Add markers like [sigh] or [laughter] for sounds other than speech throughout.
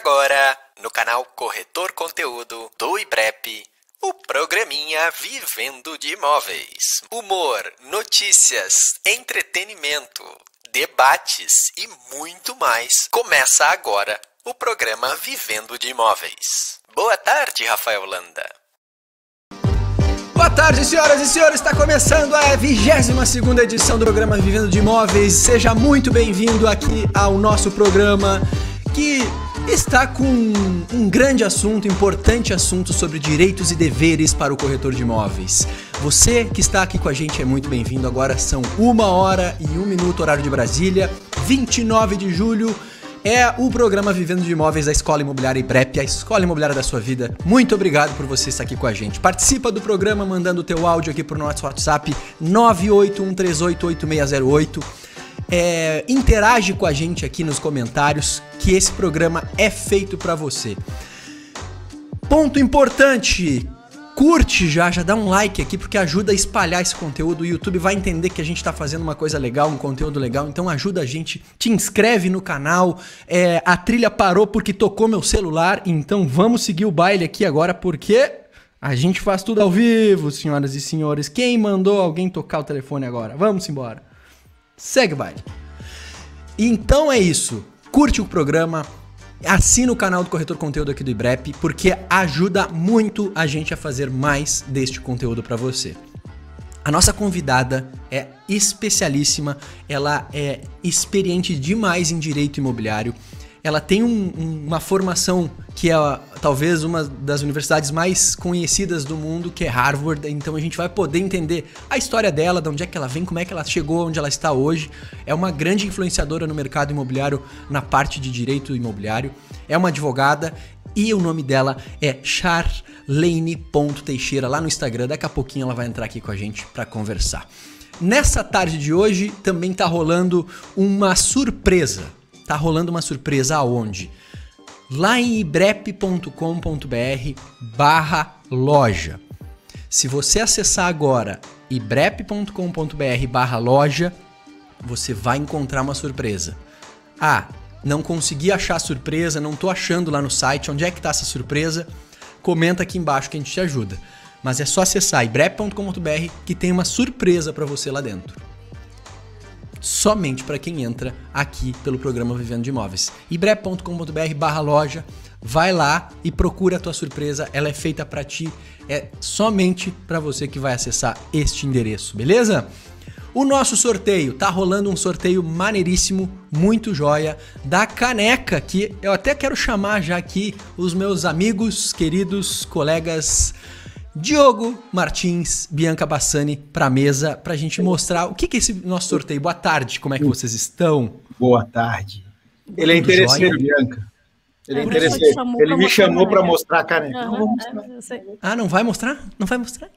agora, no canal Corretor Conteúdo do IBREP, o programinha Vivendo de Imóveis. Humor, notícias, entretenimento, debates e muito mais. Começa agora o programa Vivendo de Imóveis. Boa tarde, Rafael Landa. Boa tarde, senhoras e senhores. Está começando a 22 edição do programa Vivendo de Imóveis. Seja muito bem-vindo aqui ao nosso programa que está com um grande assunto, importante assunto sobre direitos e deveres para o corretor de imóveis. Você que está aqui com a gente é muito bem-vindo. Agora são uma hora e um minuto, horário de Brasília, 29 de julho. É o programa Vivendo de Imóveis da Escola Imobiliária IBREP, a escola imobiliária da sua vida. Muito obrigado por você estar aqui com a gente. Participa do programa mandando o teu áudio aqui para o nosso WhatsApp 981388608 é, interage com a gente aqui nos comentários, que esse programa é feito para você. Ponto importante, curte já, já dá um like aqui porque ajuda a espalhar esse conteúdo. O YouTube vai entender que a gente está fazendo uma coisa legal, um conteúdo legal, então ajuda a gente. Te inscreve no canal. É, a trilha parou porque tocou meu celular, então vamos seguir o baile aqui agora porque a gente faz tudo ao vivo, senhoras e senhores. Quem mandou alguém tocar o telefone agora? Vamos embora. Segue o baile. Então é isso. Curte o programa, assina o canal do Corretor Conteúdo aqui do IBREP, porque ajuda muito a gente a fazer mais deste conteúdo para você. A nossa convidada é especialíssima, ela é experiente demais em direito imobiliário ela tem um, um, uma formação que é talvez uma das universidades mais conhecidas do mundo, que é Harvard. Então a gente vai poder entender a história dela, de onde é que ela vem, como é que ela chegou onde ela está hoje. É uma grande influenciadora no mercado imobiliário, na parte de direito imobiliário. É uma advogada e o nome dela é Charlene.teixeira lá no Instagram. Daqui a pouquinho ela vai entrar aqui com a gente para conversar. Nessa tarde de hoje também tá rolando uma surpresa tá rolando uma surpresa aonde? Lá em ibrep.com.br barra loja. Se você acessar agora ibrep.com.br barra loja, você vai encontrar uma surpresa. Ah, não consegui achar a surpresa, não tô achando lá no site, onde é que tá essa surpresa? Comenta aqui embaixo que a gente te ajuda. Mas é só acessar ibrep.com.br que tem uma surpresa para você lá dentro somente para quem entra aqui pelo programa Vivendo de Imóveis. ibre.com.br barra loja, vai lá e procura a tua surpresa, ela é feita para ti, é somente para você que vai acessar este endereço, beleza? O nosso sorteio, tá rolando um sorteio maneiríssimo, muito joia, da caneca, que eu até quero chamar já aqui os meus amigos, queridos colegas Diogo Martins, Bianca Bassani para a mesa para a gente mostrar o que, que é esse nosso sorteio. Boa tarde, como é que vocês estão? Boa tarde. Ele é interesseiro, Bianca. Ele é, interesseiro. Ele me chamou para mostrar a caneca. Uhum, é, ah, não vai mostrar? Não vai mostrar?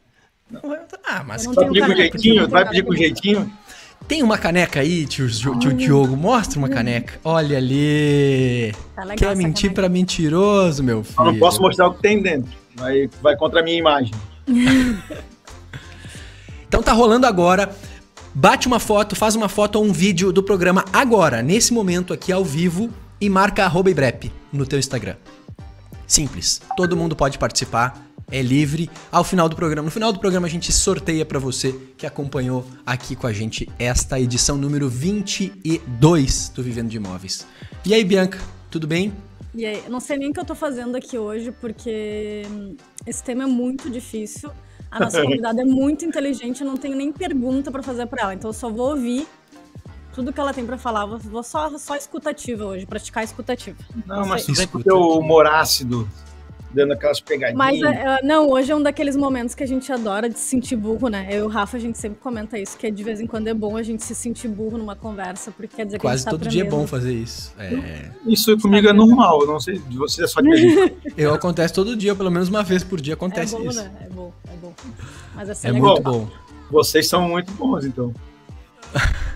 Não vai mostrar. Ah, mas vai pedir com jeitinho? Vai pedir com jeitinho? Tem uma caneca aí, tio, tio Diogo? Mostra uma caneca. Olha ali. Tá Quer mentir para mentiroso, meu filho? Eu não posso mostrar o que tem dentro. Vai, vai contra a minha imagem. [laughs] então tá rolando agora. Bate uma foto, faz uma foto ou um vídeo do programa agora, nesse momento aqui ao vivo e marca arroba Ibrep no teu Instagram. Simples. Todo mundo pode participar, é livre. Ao final do programa, no final do programa a gente sorteia para você que acompanhou aqui com a gente esta edição número 22 do Vivendo de Imóveis. E aí, Bianca, tudo bem? E aí, eu não sei nem o que eu tô fazendo aqui hoje, porque esse tema é muito difícil. A nossa [laughs] convidada é muito inteligente, eu não tenho nem pergunta para fazer para ela, então eu só vou ouvir tudo que ela tem para falar. Vou só, só escutativa hoje, praticar escutativa. Não, não mas isso é o humor ácido dando aquelas pegadinhas. Mas, é, é, não, hoje é um daqueles momentos que a gente adora de se sentir burro, né? Eu e o Rafa, a gente sempre comenta isso, que de vez em quando é bom a gente se sentir burro numa conversa, porque quer dizer Quase que a gente tá todo dia é bom fazer isso. É... Isso comigo é normal, não sei, de você é só que [laughs] Eu acontece todo dia, pelo menos uma vez por dia acontece é bom, isso. Né? É bom, é bom. Mas assim, é, é muito bom. Vocês são muito bons, então. [laughs]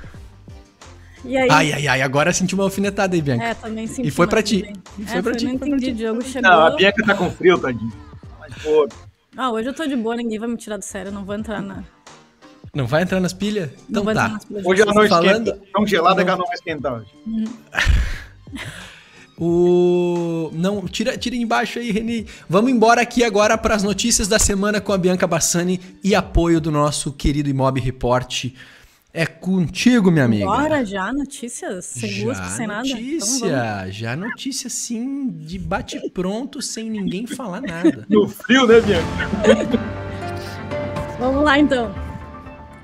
E aí? Ai, ai, ai, agora senti uma alfinetada aí, Bianca. É, também senti. E foi pra ti. E foi é, pra ti. Não entendi, Diogo chegou. Não, a Bianca tá com frio, tadinho. Mas, pô. Ah, hoje eu tô de boa, ninguém vai me tirar do sério, eu não vou entrar na. Não vai entrar nas pilhas? Então tá. Pilhas hoje ela não falando... esquenta. Tão gelada não... que ela não vai esquentar hoje. [laughs] O não, tira, tira embaixo aí, Reni. Vamos embora aqui agora para as notícias da semana com a Bianca Bassani e apoio do nosso querido Imob Report. É contigo, minha amiga. Bora já, notícias? Sem já busca, sem notícia, nada? Então, já notícia, sim, de bate-pronto, sem ninguém falar nada. [laughs] No frio, né, Bianca? [laughs] vamos lá, então.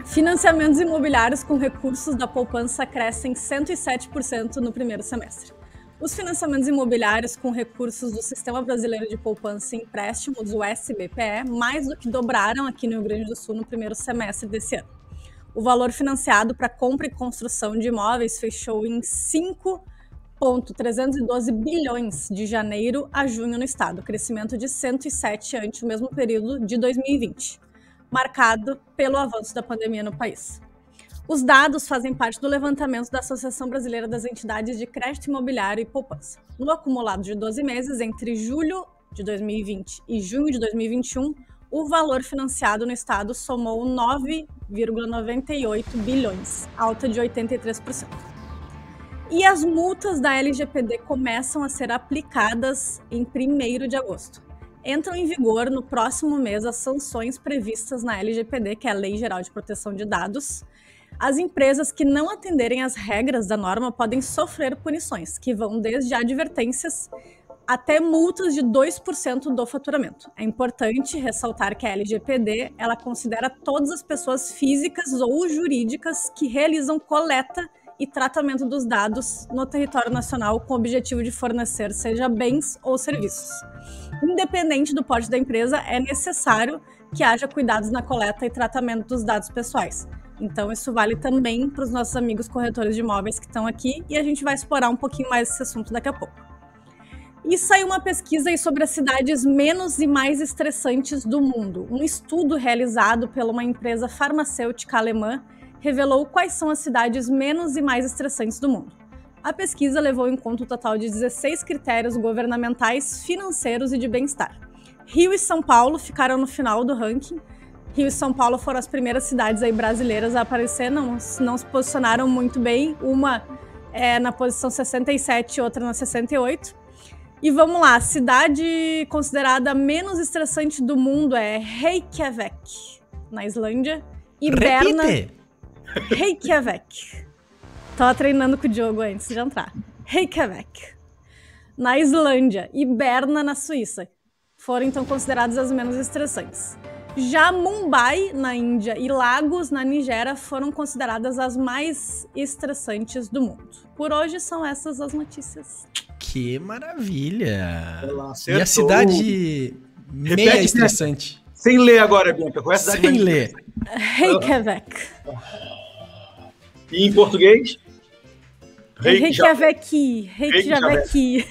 Financiamentos imobiliários com recursos da poupança crescem 107% no primeiro semestre. Os financiamentos imobiliários com recursos do Sistema Brasileiro de Poupança e Empréstimos, o SBPE, mais do que dobraram aqui no Rio Grande do Sul no primeiro semestre desse ano. O valor financiado para compra e construção de imóveis fechou em 5,312 bilhões de janeiro a junho no estado, crescimento de 107 ante o mesmo período de 2020, marcado pelo avanço da pandemia no país. Os dados fazem parte do levantamento da Associação Brasileira das Entidades de Crédito Imobiliário e Poupança. No acumulado de 12 meses, entre julho de 2020 e junho de 2021, o valor financiado no estado somou 9,98 bilhões, alta de 83%. E as multas da LGPD começam a ser aplicadas em 1 de agosto. Entram em vigor no próximo mês as sanções previstas na LGPD, que é a Lei Geral de Proteção de Dados. As empresas que não atenderem às regras da norma podem sofrer punições, que vão desde advertências até multas de 2% do faturamento. É importante ressaltar que a LGPD, ela considera todas as pessoas físicas ou jurídicas que realizam coleta e tratamento dos dados no território nacional com o objetivo de fornecer seja bens ou serviços. Independente do porte da empresa, é necessário que haja cuidados na coleta e tratamento dos dados pessoais. Então, isso vale também para os nossos amigos corretores de imóveis que estão aqui e a gente vai explorar um pouquinho mais esse assunto daqui a pouco. E saiu uma pesquisa sobre as cidades menos e mais estressantes do mundo. Um estudo realizado por uma empresa farmacêutica alemã revelou quais são as cidades menos e mais estressantes do mundo. A pesquisa levou em conta um total de 16 critérios governamentais, financeiros e de bem-estar. Rio e São Paulo ficaram no final do ranking. Rio e São Paulo foram as primeiras cidades aí brasileiras a aparecer, não, não se posicionaram muito bem. Uma é na posição 67 e outra na 68. E vamos lá, cidade considerada menos estressante do mundo é Reykjavik, na Islândia. E Repite. Berna. Reykjavik. Tava treinando com o Diogo antes de entrar. Reykjavik, na Islândia. E Berna, na Suíça. Foram então consideradas as menos estressantes. Já Mumbai, na Índia, e Lagos, na Nigéria, foram consideradas as mais estressantes do mundo. Por hoje são essas as notícias. Que maravilha! E a cidade meia Repete, né? estressante. Né? Sem ler agora, Bianca. Qual é a cidade Sem ler. Reykjavik. E em português? Reykjavik. Reykjavik.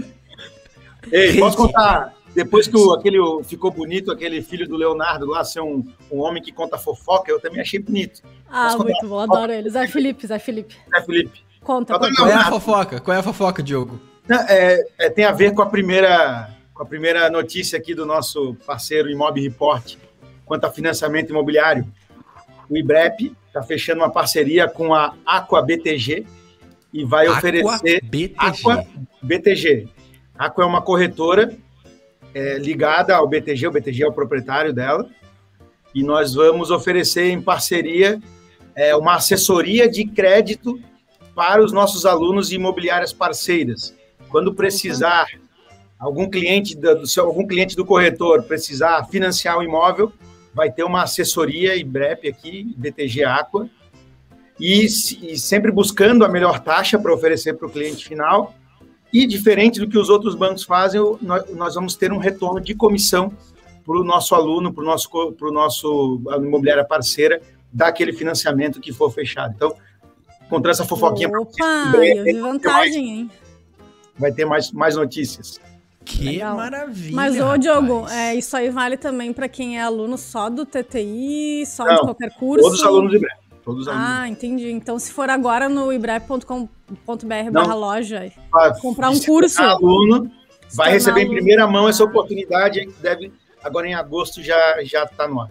[laughs] Ei, posso contar? Depois que o, aquele ficou bonito, aquele filho do Leonardo lá ser um, um homem que conta fofoca, eu também achei bonito. Ah, muito bom, adoro ele. Zé Felipe, Zé Felipe. Zé Felipe. Conta, conta. Qual é a fofoca? Qual é a fofoca, Diogo? É, é, tem a ver com a primeira com a primeira notícia aqui do nosso parceiro Imob Report quanto a financiamento imobiliário. O IBREP está fechando uma parceria com a Aqua BTG e vai Aqua oferecer BTG. Aqua BTG. Aqua é uma corretora é, ligada ao BTG, o BTG é o proprietário dela, e nós vamos oferecer em parceria é, uma assessoria de crédito para os nossos alunos de imobiliárias parceiras. Quando precisar, algum cliente do, algum cliente do corretor precisar financiar o um imóvel, vai ter uma assessoria IBREP aqui, BTG Aqua, e, e sempre buscando a melhor taxa para oferecer para o cliente final. E diferente do que os outros bancos fazem, nós, vamos ter um retorno de comissão para o nosso aluno, para o nosso, pro nosso imobiliária parceira, daquele financiamento que for fechado. Então, encontrar essa fofoquinha Opa, eu vi vantagem, hein? Vai ter mais, mais notícias. Que Legal. maravilha. Mas, ô, Diogo, é, isso aí vale também para quem é aluno só do TTI, só Não, de qualquer curso? Todos os alunos do IBREP. Todos os ah, entendi. Então, se for agora no ibrep.com.br barra loja, comprar um curso. aluno vai receber aluno. em primeira mão essa oportunidade, deve agora em agosto já já está no ar.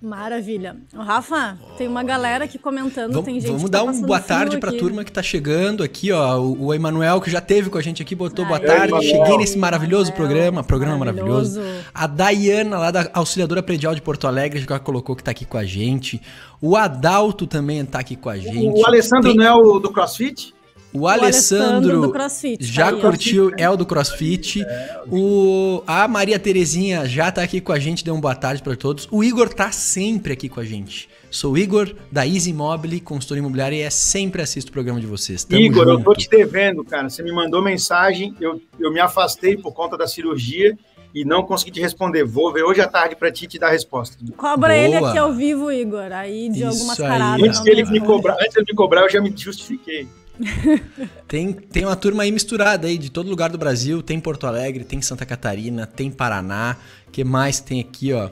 Maravilha. O Rafa, tem uma galera aqui comentando, Vamos, tem gente vamos que dar tá um boa tarde pra aqui. turma que tá chegando aqui, ó. O, o Emanuel, que já teve com a gente aqui, botou boa Ai, tarde. Emanuel. Cheguei nesse maravilhoso Emanuel, programa, programa maravilhoso. maravilhoso. A Dayana, lá da Auxiliadora Predial de Porto Alegre, que ela colocou que tá aqui com a gente. O Adalto também tá aqui com a gente. O Alessandro Tem- não é o do CrossFit? O Alessandro, do CrossFit, já tá aí, curtiu, é o do CrossFit. O, a Maria Terezinha já tá aqui com a gente, deu um boa tarde para todos. O Igor tá sempre aqui com a gente. Sou o Igor, da Easy Mobile, consultor imobiliário, e é sempre assisto o programa de vocês. Tamo Igor, eu junto. tô te devendo, cara. Você me mandou mensagem, eu, eu me afastei por conta da cirurgia e não consegui te responder. Vou ver hoje à tarde pra ti te dar a resposta. Cobra ele Boa. aqui ao vivo, Igor. Aí de Isso algumas paradas. Antes me cobrar, antes dele me cobrar, eu já me justifiquei. [laughs] Tem, tem uma turma aí misturada aí de todo lugar do Brasil. Tem Porto Alegre, tem Santa Catarina, tem Paraná. que mais tem aqui, ó?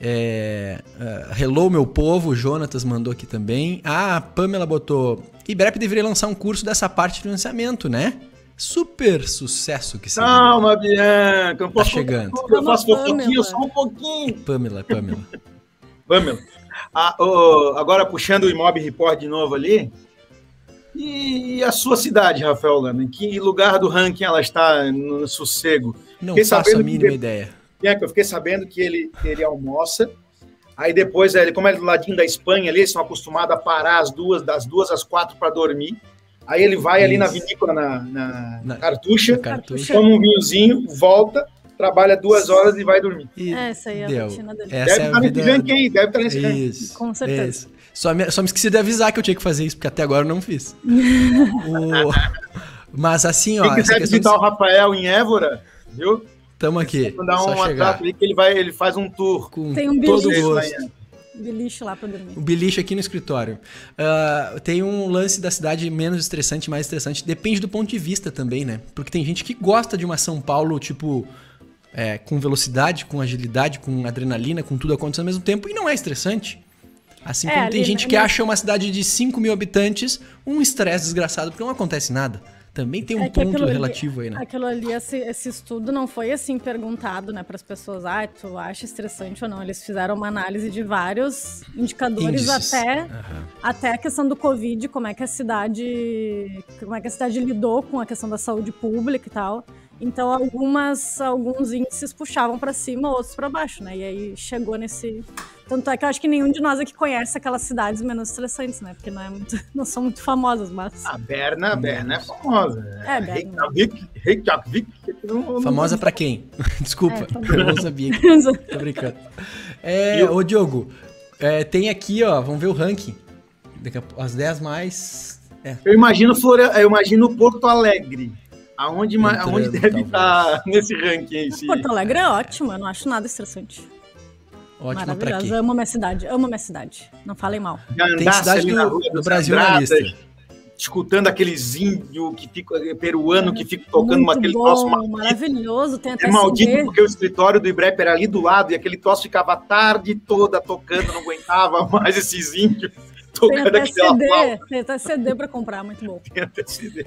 É, uh, Hello, meu povo. O Jonatas mandou aqui também. Ah, a Pamela botou. IBREP deveria lançar um curso dessa parte de financiamento, né? Super sucesso que seria. Calma, Bianca. Eu Tá chegando. tudo, Eu faço fofoquinha Pamela. só um pouquinho. Pamela, Pamela. [laughs] Pamela. Ah, ô, agora puxando o Imob Report de novo ali. E a sua cidade, Rafael Lana? Em que lugar do ranking ela está no sossego? Não Fiquei faço a que mínima de- ideia. Bianca, eu fiquei sabendo que ele, ele almoça. Aí depois, ele, como é do ladinho da Espanha ali, eles são acostumados a parar às duas, das duas às quatro para dormir. Aí ele vai ali na Isso. vinícola, na, na Na- cartucha, Cartucho. toma um vinhozinho, volta, trabalha duas horas e vai dormir. E É, essa aí é a deu. rotina dele. Essa deve é estar a nesse vida. ranking aí, deve estar nesse ranking. Isso. Com certeza. isso. Só me, só me esqueci de avisar que eu tinha que fazer isso, porque até agora eu não fiz. [laughs] O- Mas assim, ó, Quem quiser visitar de... o Rafael em Évora, viu? Tamo aqui, Mandar só um. WhatsApp ali que ele, vai, ele faz um tour. Com Tem um todo bicho. gosto. Beliche lá pra dormir. O beliche aqui no escritório. Ah, tem um lance da cidade menos estressante, mais estressante. Depende do ponto de vista também, né? Porque tem gente que gosta de uma São Paulo, tipo, é, com velocidade, com agilidade, com adrenalina, com tudo acontecendo ao mesmo tempo, e não é estressante. Assim É, como tem ali, gente que né? acha uma cidade de 5 mil habitantes um estresse desgraçado, porque não acontece nada. Também tem um É ponto aquilo ali- relativo aí, né? Aquilo ali, esse, esse estudo não foi assim perguntado, né, para as pessoas, ah, tu acha estressante ou não? Eles fizeram uma análise de vários indicadores Índices. até Aham. até a questão do Covid, como é que a cidade, como é que a cidade lidou com a questão da saúde pública e tal. Então, algumas, alguns índices puxavam para cima, outros para baixo, né? E aí chegou nesse. Tanto é que eu acho que nenhum de nós aqui conhece aquelas cidades menos estressantes, né? Porque não, é muito, [laughs] não são muito famosas, mas. A Berna, Berna é famosa. É, Berna. Reykjavik, Famosa pra quem? [laughs] Desculpa, É, tá eu não sabia. [laughs] Tô brincando. É, o- ô Diogo, é, tem aqui, ó, vamos ver o ranking. A, as 10 mais. É, Eu imagino, Flora, eu imagino Porto Alegre. Aonde, Entrando, aonde deve talvez. estar nesse ranking aí? Porto Alegre é ótimo, eu não acho nada estressante. Ótima pra quê? Amo minha cidade, amo minha cidade. Não falem mal. Tem cidade ali do, na rua do Brasil na Andradas, lista. Escutando aqueles índios que ficam, peruano que ficam tocando Muito aquele bom, troço maldito. maravilhoso. Tem até É maldito CD. porque o escritório do Ibrep era ali do lado e aquele troço ficava a tarde toda tocando, não aguentava [laughs] mais esses índios Tem tocando até aquela CD, flauta. tem até CD pra comprar, muito bom. Tem até CD.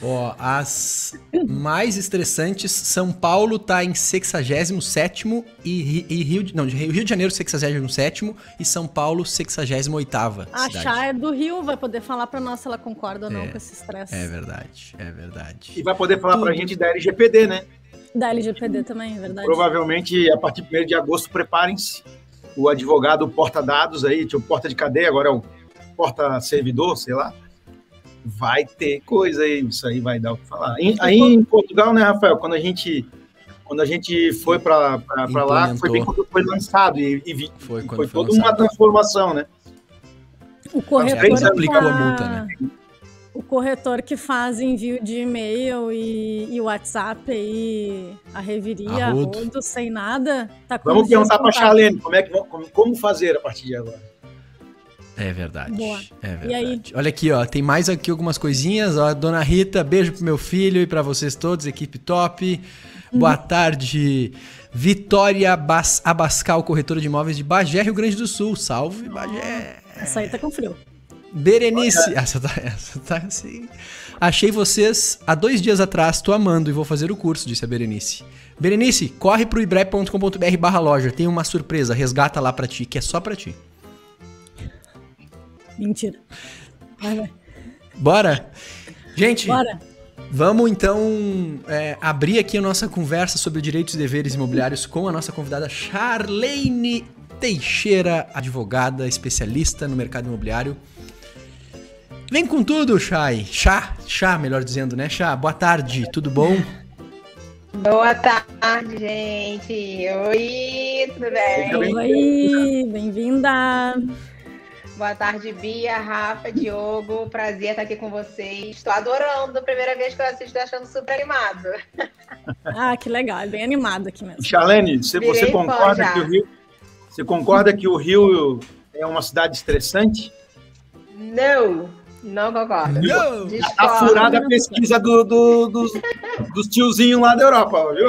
Ó, as mais estressantes, São Paulo tá em 67 e, e Rio, de, não, de Rio Rio de Janeiro 67 e São Paulo 68 A cidade. Chay do Rio vai poder falar pra nós se ela concorda ou não É, com esse estresse. É verdade, é verdade. E vai poder falar pra Tudo. gente da LGPD, né? Da LGPD também, é verdade. Provavelmente, a partir de 1 de agosto, preparem-se. O advogado porta-dados aí, tipo, porta de cadeia, agora é o porta-servidor, sei lá. Vai ter coisa aí, isso aí vai dar o que falar. Em- Aí em Portugal, né, Rafael, quando a gente, quando a gente foi para lá, foi bem quando foi lançado e, e vi- Foi e foi foi toda uma lançado. transformação, né? O É, corretor, que aplicou a multa, né? o corretor que faz envio de e-mail e, e WhatsApp aí, a reviria, rodo, sem nada, tá com Vamos perguntar para a. Charlene como, é que, como, como fazer a partir de agora. É verdade. Boa. É verdade. E aí? Olha aqui, ó, tem mais aqui algumas coisinhas, ó, Dona Rita, beijo pro meu filho e pra vocês todos, equipe top. Boa tarde. Vitória Abas- Abascal, corretora de imóveis de Bagé, Rio Grande do Sul. Salve, Bagé. Essa aí tá com frio. Berenice. Essa tá, essa tá assim. Achei vocês há dois dias atrás, tô amando e vou fazer o curso, disse a Berenice. Berenice, corre pro ibrep.com.br barra loja. Tem uma surpresa, resgata lá pra ti, que é só pra ti. Mentira. Vai, vai. Bora? Gente, Bora. vamos então é, abrir aqui a nossa conversa sobre direitos e deveres imobiliários com a nossa convidada Charlene Teixeira, advogada, especialista no mercado imobiliário. Vem com tudo, Chay. Chá, chá, melhor dizendo, né? Chá, boa tarde, tudo bom? Boa tarde, gente. Oi, tudo bem- Oi, bem-vinda. Boa tarde, Bia, Rafa, Diogo. Prazer estar aqui com vocês. Estou adorando. Primeira vez que eu assisto, tô achando super animado. Ah, que legal, é bem animado aqui mesmo. Charlene, você, você concorda que o Rio. Você concorda que o Rio é uma cidade estressante? Não, não concordo. Não! Tá furada a pesquisa do, do- dos, dos tiozinhos lá da Europa, viu?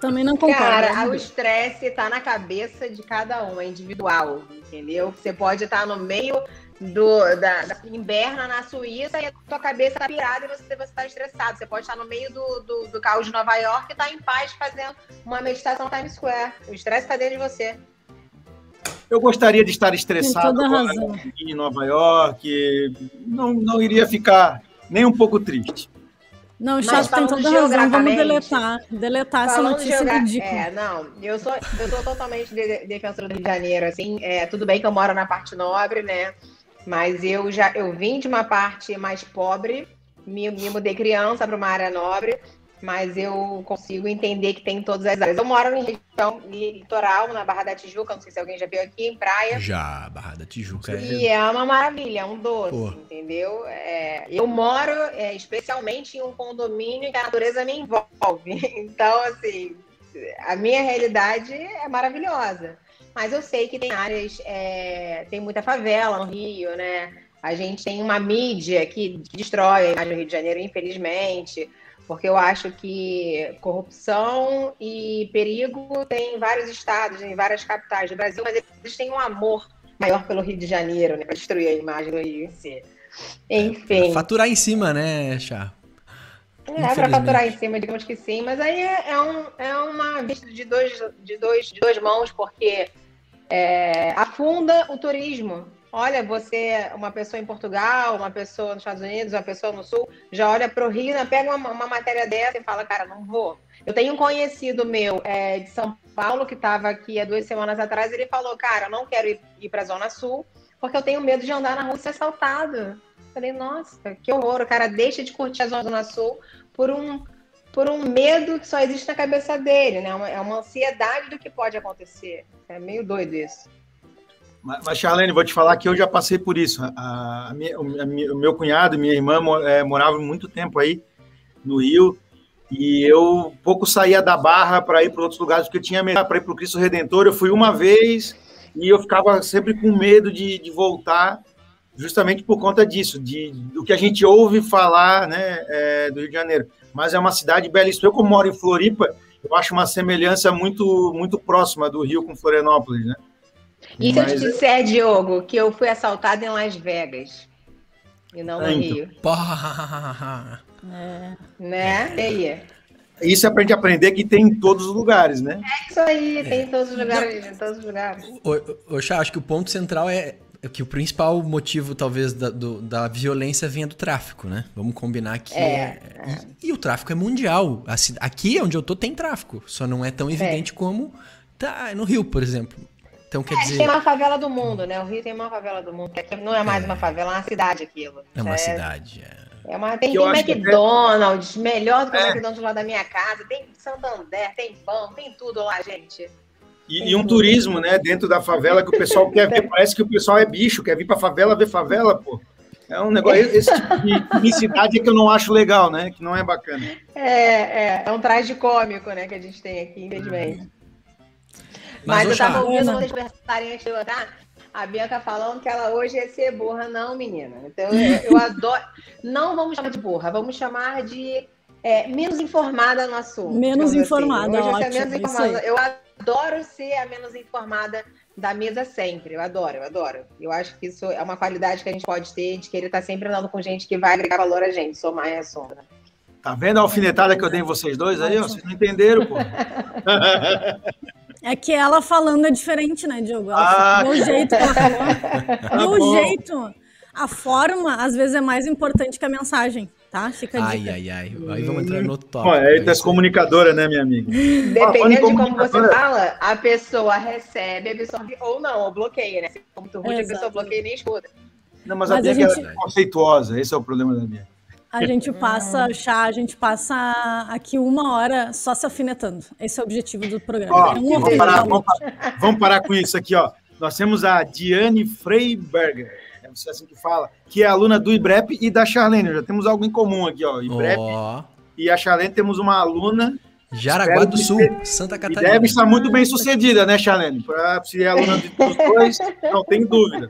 Também não concordo. Cara, o estresse tá na cabeça de cada um, é individual, entendeu? Você pode estar no meio do da, da inverna na Suíça e a tua cabeça tá pirada e você, você tá estressado. Você pode estar no meio do, do, do caos de Nova York e tá em paz fazendo uma meditação no Times Square. O estresse tá dentro de você. Eu gostaria de estar estressado agora em Nova York. Não, não iria ficar nem um pouco triste. Não, o chat tem toda razão. Vamos deletar. Deletar essa notícia geogra- ridícula. É, não, eu sou, eu sou totalmente de- defensora do Rio de Janeiro, assim, é, tudo bem que eu moro na parte nobre, né, mas eu já, eu vim de uma parte mais pobre, me, me mudei criança para uma área nobre, mas eu consigo entender que tem em todas as áreas. Eu moro em região litoral, na Barra da Tijuca, não sei se alguém já viu aqui, em praia, Já, Barra da Tijuca. é- e é uma maravilha, é um doce, Pô. entendeu? É, eu moro é, especialmente em um condomínio que a natureza me envolve. [laughs] Então, assim, a minha realidade é maravilhosa. Mas eu sei que tem áreas, é, tem muita favela no Rio, né? A gente tem uma mídia que destrói a imagem do Rio de Janeiro, infelizmente, porque eu acho que corrupção e perigo tem em vários estados, em várias capitais do Brasil, mas eles têm um amor maior pelo Rio de Janeiro, né? Para destruir a imagem do Rio em si. Enfim. Faturar em cima, né, Chá? É, para faturar em cima, digamos que sim, mas aí é, é um, é uma vista de dois, de, dois, de duas mãos, porque é, afunda o turismo. Olha, você, é uma pessoa em Portugal, uma pessoa nos Estados Unidos, uma pessoa no Sul, já olha para o Rio, né, pega uma, uma matéria dessa e fala, cara, não vou. Eu tenho um conhecido meu é, de São Paulo, que estava aqui há duas semanas atrás, ele falou, cara, eu não quero ir, ir para a Zona Sul, porque eu tenho medo de andar na rua e ser assaltado. Falei, nossa, que horror, o cara deixa de curtir a Zona Sul por um, por um medo que só existe na cabeça dele, né? Uma- é uma ansiedade do que pode acontecer. É meio doido isso. Mas, Charlene, vou te falar que eu já passei por isso. A, a minha- o, meu cunhado e minha irmã eh, moravam muito tempo aí no Rio e eu pouco saía da Barra para ir para outros lugares porque eu tinha medo para ir para o Cristo Redentor. Eu fui uma vez e eu ficava sempre com medo de, de voltar, justamente por conta disso, de, do que a gente ouve falar né, eh, do Rio de Janeiro. Mas é uma cidade belíssima. Eu, como moro em Floripa, eu acho uma semelhança muito, muito próxima do Rio com Florianópolis, né? E se eu te Mas- disser, Diogo, que eu fui assaltada em Las Vegas e não no Ah, então. Rio, Porra! [laughs] É. né? E aí? Isso é pra gente aprender que tem em todos os lugares, né? É isso aí, tem em todos os lugares, em todos os lugares. Chá, acho que o ponto central é é que o principal motivo, talvez, da, do- da violência venha do tráfico, né? Vamos combinar que é. É, E, e o tráfico é mundial. Aqui onde eu tô tem tráfico. Só não é tão evidente como tá no Rio, por exemplo. Então quer A gente tem dizer. uma favela do mundo, né? O Rio tem uma favela do mundo. que Não é mais uma favela, é uma cidade aquilo. É uma É- cidade. é. É uma, tem, tem acho que McDonald's, melhor do que o É. McDonald's lá da minha casa, tem Santander, tem pão, tem tudo lá, gente. E, e um turismo, né, dentro da favela que o pessoal quer ver. [laughs] Parece que o pessoal é bicho, quer vir pra favela ver favela, pô. É um negócio. Esse tipo de publicidade é que eu não acho legal, né? Que não é bacana. É, é, é um traje cômico, né, que a gente tem aqui, infelizmente. Mas, ô, eu tava ouvindo vocês conversarem antes de eu botar, a Bianca falando que ela hoje ia ser burra. Não, menina. Então, eu, eu adoro. Não vamos chamar de burra, vamos chamar de é, menos informada no assunto. Menos digamos informada, Hoje eu, ótimo, menos é isso informada. eu adoro ser a menos informada da mesa sempre. Eu adoro, eu adoro. Eu acho que isso é uma qualidade que a gente pode ter, de querer estar sempre andando com gente que vai agregar valor a gente, somar e a sombra. Tá vendo a alfinetada que eu dei em vocês dois aí? Vocês não entenderam, pô. [laughs] É que ela falando é diferente, né, Diogo? Ah, do jeito que ela falou. [laughs] Tá do bom. jeito. A forma, às vezes, é mais importante que a mensagem, tá? Fica a Ai, ai, ai. Aí vamos entrar no tópico. Bom, aí tu É és comunicadora, né, minha amiga? Dependendo de como você fala, a pessoa recebe, absorve ou não, ou bloqueia, né? Se for muito ruim, a pessoa bloqueia e nem escuta. Não, mas, Mas a Bia ela gente- é conceituosa, esse é o problema da Bia. A gente passa, chá, a gente passa aqui uma hora só se alfinetando. Esse é o objetivo do programa. Ó, é um vamos, parar, vamos, parar, vamos parar com isso aqui, ó. Nós temos a Diane Freiberger, ser assim que fala, que é aluna do IBREP e da Charlene. Já temos algo em comum aqui, ó. IBREP Ó, e a Charlene temos uma aluna Jaraguá do Sul, esteja- Santa Catarina. deve estar muito bem sucedida, né, Charlene? Pra, se é aluna de- dos dois, não tem dúvida.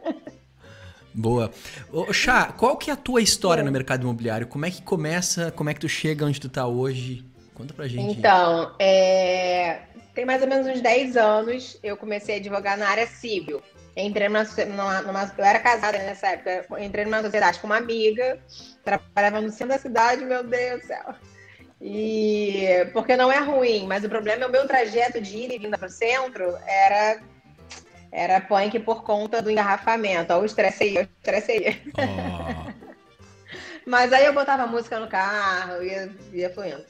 Boa. Ô, Chá, qual que é a tua história no mercado imobiliário? Como é que começa? Como é que tu chega onde tu tá hoje? Conta pra gente. Então, é, tem mais ou menos uns 10 anos, eu comecei a advogar na área civil. Entrei numa, numa- numa- eu era casada nessa época, entrei numa sociedade com uma amiga, trabalhava no centro da cidade, meu Deus do céu. E porque não é ruim, mas o problema é o meu trajeto de ir e vinda para o centro era era punk por conta do engarrafamento. Ó, o estresse aí, o estresse aí. [laughs] Mas aí eu botava música no carro, ia, ia fluindo.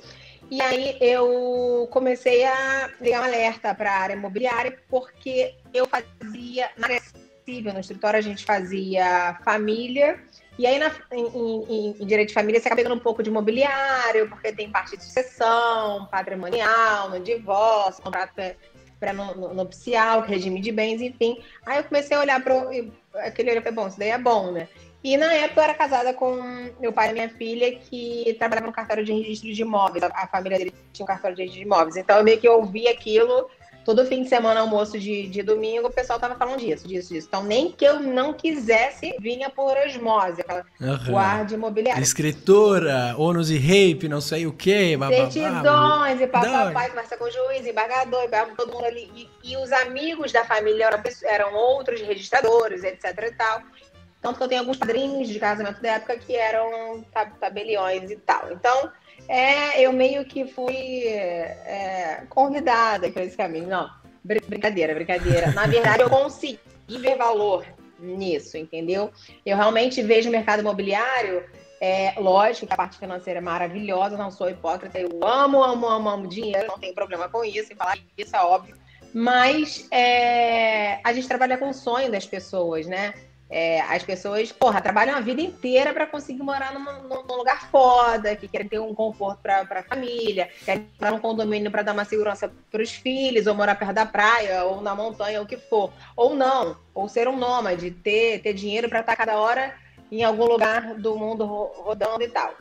E aí eu comecei a ligar um alerta para a área imobiliária, porque eu fazia, na área civil, no escritório, a gente fazia família. E aí, na- em, em- em direito de família, você acaba pegando um pouco de imobiliário, porque tem parte de sucessão, patrimonial, no divórcio, contrato pré- pré-nupcial, regime de bens, enfim. Aí eu comecei a olhar para aquele olho bom, isso daí é bom, né? E na época eu era casada com meu pai e minha filha, que trabalhava no cartório de registro de imóveis. A família dele tinha um cartório de registro de imóveis. Então eu meio que ouvi aquilo todo fim de semana, almoço de, de domingo, o pessoal tava falando disso, disso, disso. Então nem que eu não quisesse, vinha por osmose, aquela aham. guarda imobiliária. Escritora, ônus e rape, não sei o quê. Certidões, e papai, conversa com o juiz, embargador, e todo mundo ali. E, e os amigos da família eram, eram outros registradores, etc e tal. Tanto que eu tenho alguns padrinhos de casamento da época que eram tab- tabeliões e tal. Então, é, eu meio que fui é, convidada para esse caminho. Não, br- brincadeira, brincadeira. Na verdade, eu consegui ver valor nisso, entendeu? Eu realmente vejo o mercado imobiliário é, lógico que a parte financeira é maravilhosa, não sou hipócrita, eu amo, amo, amo, amo dinheiro, não tenho problema com isso, em falar isso é óbvio. Mas é, a gente trabalha com o sonho das pessoas, né? É, as pessoas, porra, trabalham a vida inteira para conseguir morar num, num lugar foda, que querem ter um conforto para a família, querem morar num condomínio para dar uma segurança para os filhos, ou morar perto da praia, ou na montanha, ou o que for. Ou não, ou ser um nômade, ter, ter dinheiro para estar cada hora em algum lugar do mundo ro- rodando e tal.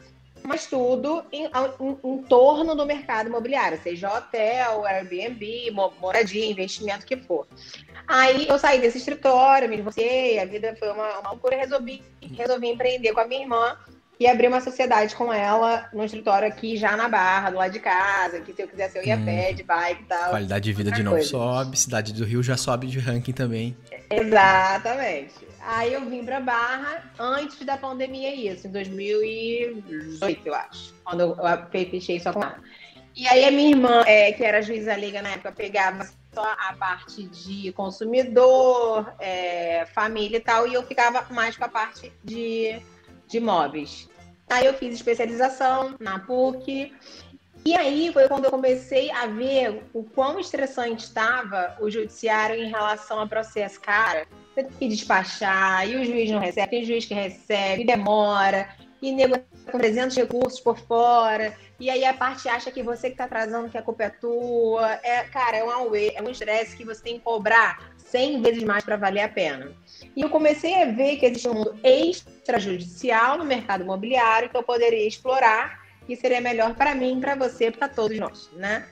Mas tudo em, em- em torno do mercado imobiliário, seja hotel, Airbnb, mo- moradia, investimento, o que for. Aí eu saí desse escritório, me divorciei, a vida foi uma, uma loucura, resolvi, resolvi empreender com a minha irmã e abrir uma sociedade com ela no escritório aqui já na Barra, do lado de casa, que se eu quisesse eu ia Hum. pé, de bike e tal. Qualidade de vida de novo coisa. sobe, cidade do Rio já sobe de ranking também. Exatamente. Aí eu vim pra Barra antes da pandemia, isso, em 2018, eu acho. Quando eu fechei só com ela. E aí a minha irmã, é, que era juíza liga na época, pegava só a parte de consumidor, é, família e tal, e eu ficava mais com a parte de, de imóveis. Aí eu fiz especialização na PUC. E aí foi quando eu comecei a ver o quão estressante estava o judiciário em relação a processo. Cara, você tem que despachar, e o juiz não recebe, tem juiz que recebe, e demora, e nego com 300 recursos por fora, e aí a parte acha que você que tá atrasando, que a culpa é tua. É, cara, é um auê, é um estresse que você tem que cobrar 100 vezes mais para valer a pena. E eu comecei a ver que existe um mundo extrajudicial no mercado imobiliário que eu poderia explorar que seria melhor para mim, para você, para todos nós, né?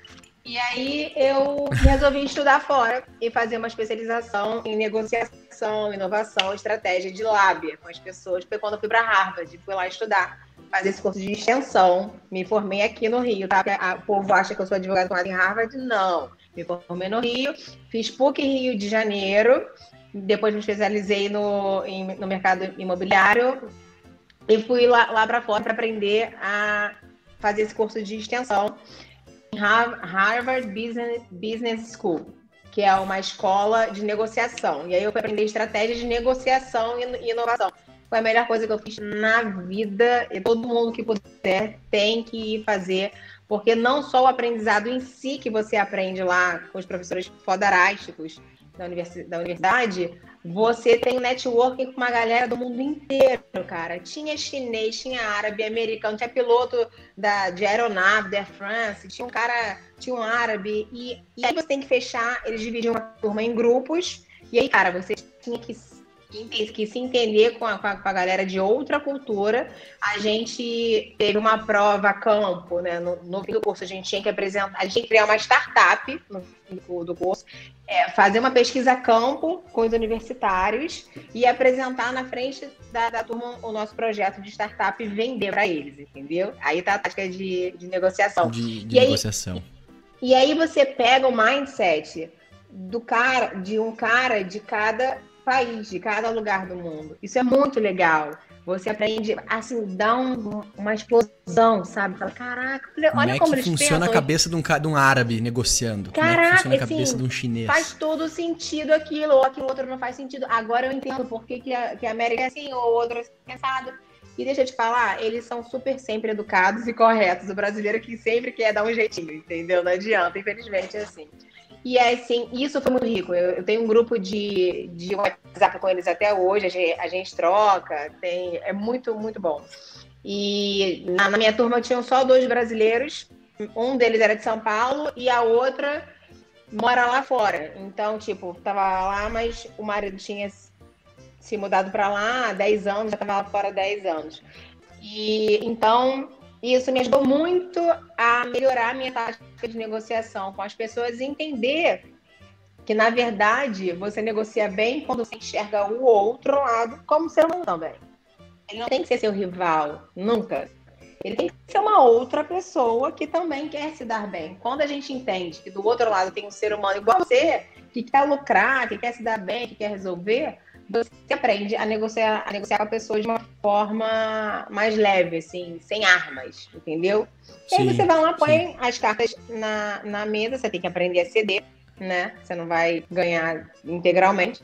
E aí eu resolvi estudar fora e fazer uma especialização em negociação, inovação, estratégia de lábia com as pessoas. Foi quando eu fui para Harvard, fui lá estudar fazer esse curso de extensão. Me formei aqui no Rio, tá? O povo acha que eu sou advogada formada em Harvard. Não. Me formei no Rio, fiz PUC Rio de Janeiro, depois me especializei no, em, no mercado imobiliário e fui lá, lá para fora para aprender a fazer esse curso de extensão Harvard Business, School, que é uma escola de negociação. E aí eu fui aprender estratégia de negociação e inovação. Foi a melhor coisa que eu fiz na vida e todo mundo que puder tem que fazer, porque não só o aprendizado em si que você aprende lá com os professores fodarásticos da, universidade, você tem networking com uma galera do mundo inteiro, cara. Tinha chinês, tinha árabe, americano, tinha piloto da, de aeronave, da Air France, tinha um cara, tinha um árabe. E, e aí você tem que fechar, eles dividiam uma turma em grupos. E aí, cara, você tinha que que se entender com a, com a, galera de outra cultura. A gente teve uma prova campo, né? No, no fim do curso, a gente tinha que apresentar, a gente tinha que criar uma startup no fim do curso, é, fazer uma pesquisa campo com os universitários e apresentar na frente da, da turma o nosso projeto de startup e vender para eles, entendeu? Aí tá a tática de, de negociação. De, de negociação. Aí, e aí você pega o mindset do cara, de um cara de cada país, de cada lugar do mundo. Isso é muito legal. Você aprende, assim, dá um, uma explosão, sabe? Fala, caraca, olha como, é como que funciona pensam. a cabeça de um, de um árabe negociando? Caraca, como é funciona a assim, cabeça de um chinês? Faz todo sentido aquilo, ou aquilo outro não faz sentido. Agora eu entendo por que, que, a, que a América é assim, ou outro é pensado. E deixa eu te falar, eles são super sempre educados e corretos. O brasileiro que sempre quer dar um jeitinho, entendeu? Não adianta, infelizmente é assim. E é assim, isso foi muito rico. Eu, eu, tenho um grupo de, de WhatsApp com eles até hoje, a gente, a gente troca, tem, é muito, muito bom. E na, na minha turma tinham só dois brasileiros, um deles era de São Paulo e a outra mora lá fora. Então, tipo, tava lá, mas o marido tinha se mudado para lá há 10 anos, já tava lá fora há 10 anos. E então isso me ajudou muito a melhorar a minha tática de negociação com as pessoas e entender que, na verdade, você negocia bem quando você enxerga o outro lado como ser humano também. Ele não tem que ser seu rival, nunca. Ele tem que ser uma outra pessoa que também quer se dar bem. Quando a gente entende que do outro lado tem um ser humano igual a você, que quer lucrar, que quer se dar bem, que quer resolver, você aprende a negociar, a negociar com a pessoa de uma forma mais leve, assim, sem armas, entendeu? E aí você vai lá, põe sim. as cartas na, na mesa, você tem que aprender a ceder, né? Você não vai ganhar integralmente.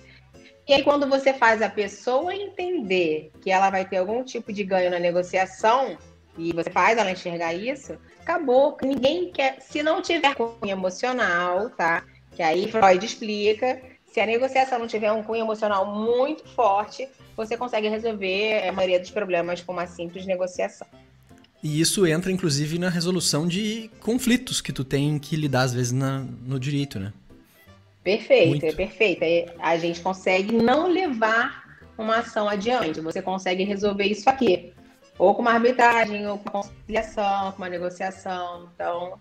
E aí, quando você faz a pessoa entender que ela vai ter algum tipo de ganho na negociação, e você faz ela enxergar isso, acabou. Ninguém quer. Se não tiver cunho emocional, tá? Que aí Freud explica se a negociação não tiver um cunho emocional muito forte, você consegue resolver a maioria dos problemas com uma simples negociação. E isso entra, inclusive, na resolução de conflitos que tu tem que lidar, às vezes, na, no direito, né? Perfeito, é perfeito. A gente consegue não levar uma ação adiante. Você consegue resolver isso aqui. Ou com uma arbitragem, ou com uma conciliação, com uma negociação. Então,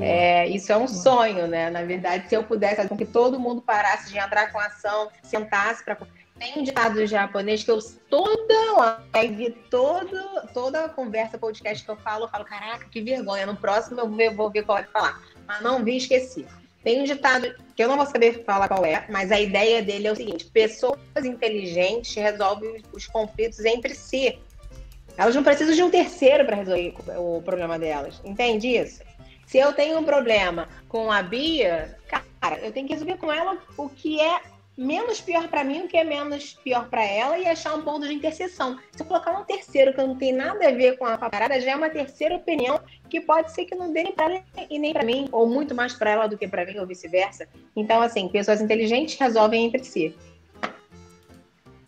é, isso é um sonho, né? Na verdade, se eu pudesse fazer com que todo mundo parasse de entrar com ação, sentasse para. Tem um ditado japonês que eu toda live, todo, toda conversa, podcast que eu falo, eu falo, caraca, que vergonha. No próximo eu vou ver, vou ver qual é falar. Mas não vi, esqueci. Tem um ditado que eu não vou saber falar qual é, mas a ideia dele é o seguinte: pessoas inteligentes resolvem os conflitos entre si. Elas não precisam de um terceiro para resolver o problema delas. Entende isso? Se eu tenho um problema com a Bia, cara, eu tenho que resolver com ela o que é menos pior para mim, o que é menos pior para ela e achar um ponto de interseção. Se eu colocar um terceiro que não tem nada a ver com a parada, já é uma terceira opinião que pode ser que não dê nem para ela e nem para mim, ou muito mais para ela do que para mim, ou vice-versa. Então, assim, pessoas inteligentes resolvem entre si.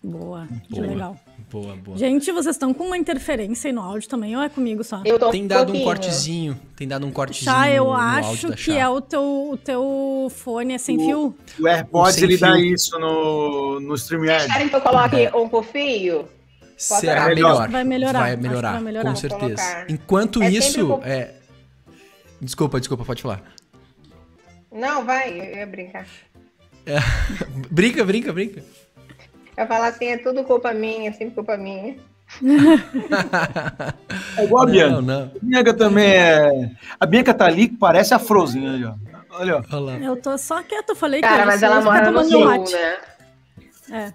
Boa, que legal. Boa, boa. Gente, vocês estão com uma interferência aí no áudio também ou é comigo só? Eu tô tem dado um, um cortezinho, tem dado um cortezinho Chá, eu no, no acho que é o teu, o teu fone é sem o, fio. O AirPods, ele fio. dá isso no, no StreamYard. Querem que eu coloque é. um por fio? Será melhor. Vai melhorar. Vai melhorar, vai melhorar. com certeza. Enquanto é isso, é... Desculpa, desculpa, pode falar. Não, vai, eu ia brincar. É... [laughs] brinca, brinca, brinca. Eu falo assim, é tudo culpa minha, sempre culpa minha. É igual a Bianca. Não, não. A Bianca também é. A Bianca tá ali que parece a Frozen, olha. Olha, ó. Olha. Eu tô só quieta, eu falei Cara, que mas eu ela mora no sul, mate. né? É.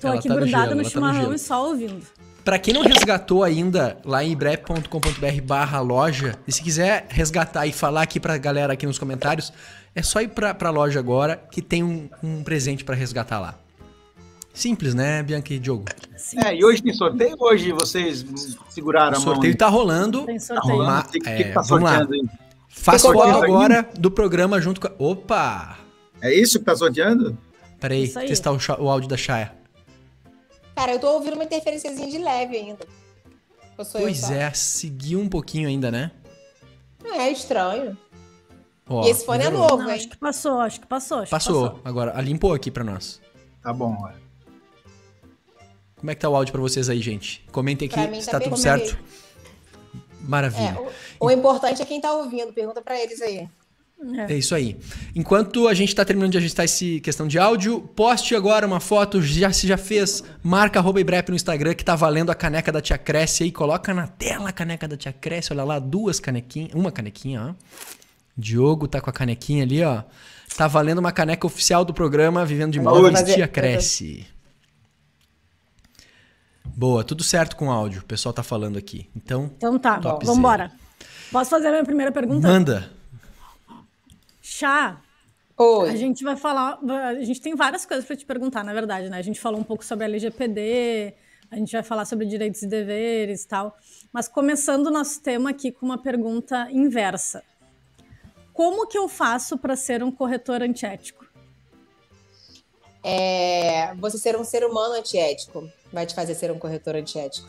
Tô Ela aqui tá no grudada gelo, no ela tá no chimarrão gelo. e só ouvindo. Pra quem não resgatou ainda, lá em ibrep.com.br barra loja, e se quiser resgatar e falar aqui pra galera aqui nos comentários, é só ir pra, pra loja agora que tem um, um presente pra resgatar lá. Simples, né, Bianca e Diogo? É, e hoje tem sorteio? Hoje vocês seguraram O a mão? sorteio aí? tá rolando. Tem Tá sorteio. rolando? Ma- O que, que, é, que tá vamos lá. aí? Faz Tem foto sorteio agora do programa junto com a... Opa! É isso que tá sorteando? Peraí, aí. testar o, o áudio da Chaya. Cara, eu tô ouvindo uma interferênciazinha de leve ainda. Pois é, seguiu um pouquinho ainda, né? É estranho. Ó, E esse fone é melhorou. novo, Não, hein? acho que passou, acho que passou. Acho que Passou. Agora, limpou aqui pra nós. Tá bom, olha. Como é que tá o áudio pra vocês aí, gente? Comentem aqui mim se tá tá tudo certo. Maravilha. É, o, o importante é quem tá ouvindo. Pergunta pra eles aí. É isso aí. Enquanto a gente tá terminando de ajustar essa questão de áudio, poste agora uma foto, já se já fez, marca arroba no Instagram que tá valendo a caneca da Tia Cresce aí, coloca na tela a caneca da Tia Cresce, olha lá, duas canequinhas, uma canequinha, ó. Diogo tá com a canequinha ali, ó. Tá valendo uma caneca oficial do programa Vivendo de fazer- Tia Cresce. Boa, tudo certo com o áudio, o pessoal tá falando aqui. Então, Então tá, Topzera. vambora. Posso fazer a minha primeira pergunta? manda. Chá, Oi. a gente vai falar. A gente tem várias coisas para te perguntar, na verdade, né? A gente falou um pouco sobre a LGPD, a gente vai falar sobre direitos e deveres e tal. Mas começando o nosso tema aqui com uma pergunta inversa: Como que eu faço para ser um corretor antiético? É, você ser um ser humano antiético vai te fazer ser um corretor antiético.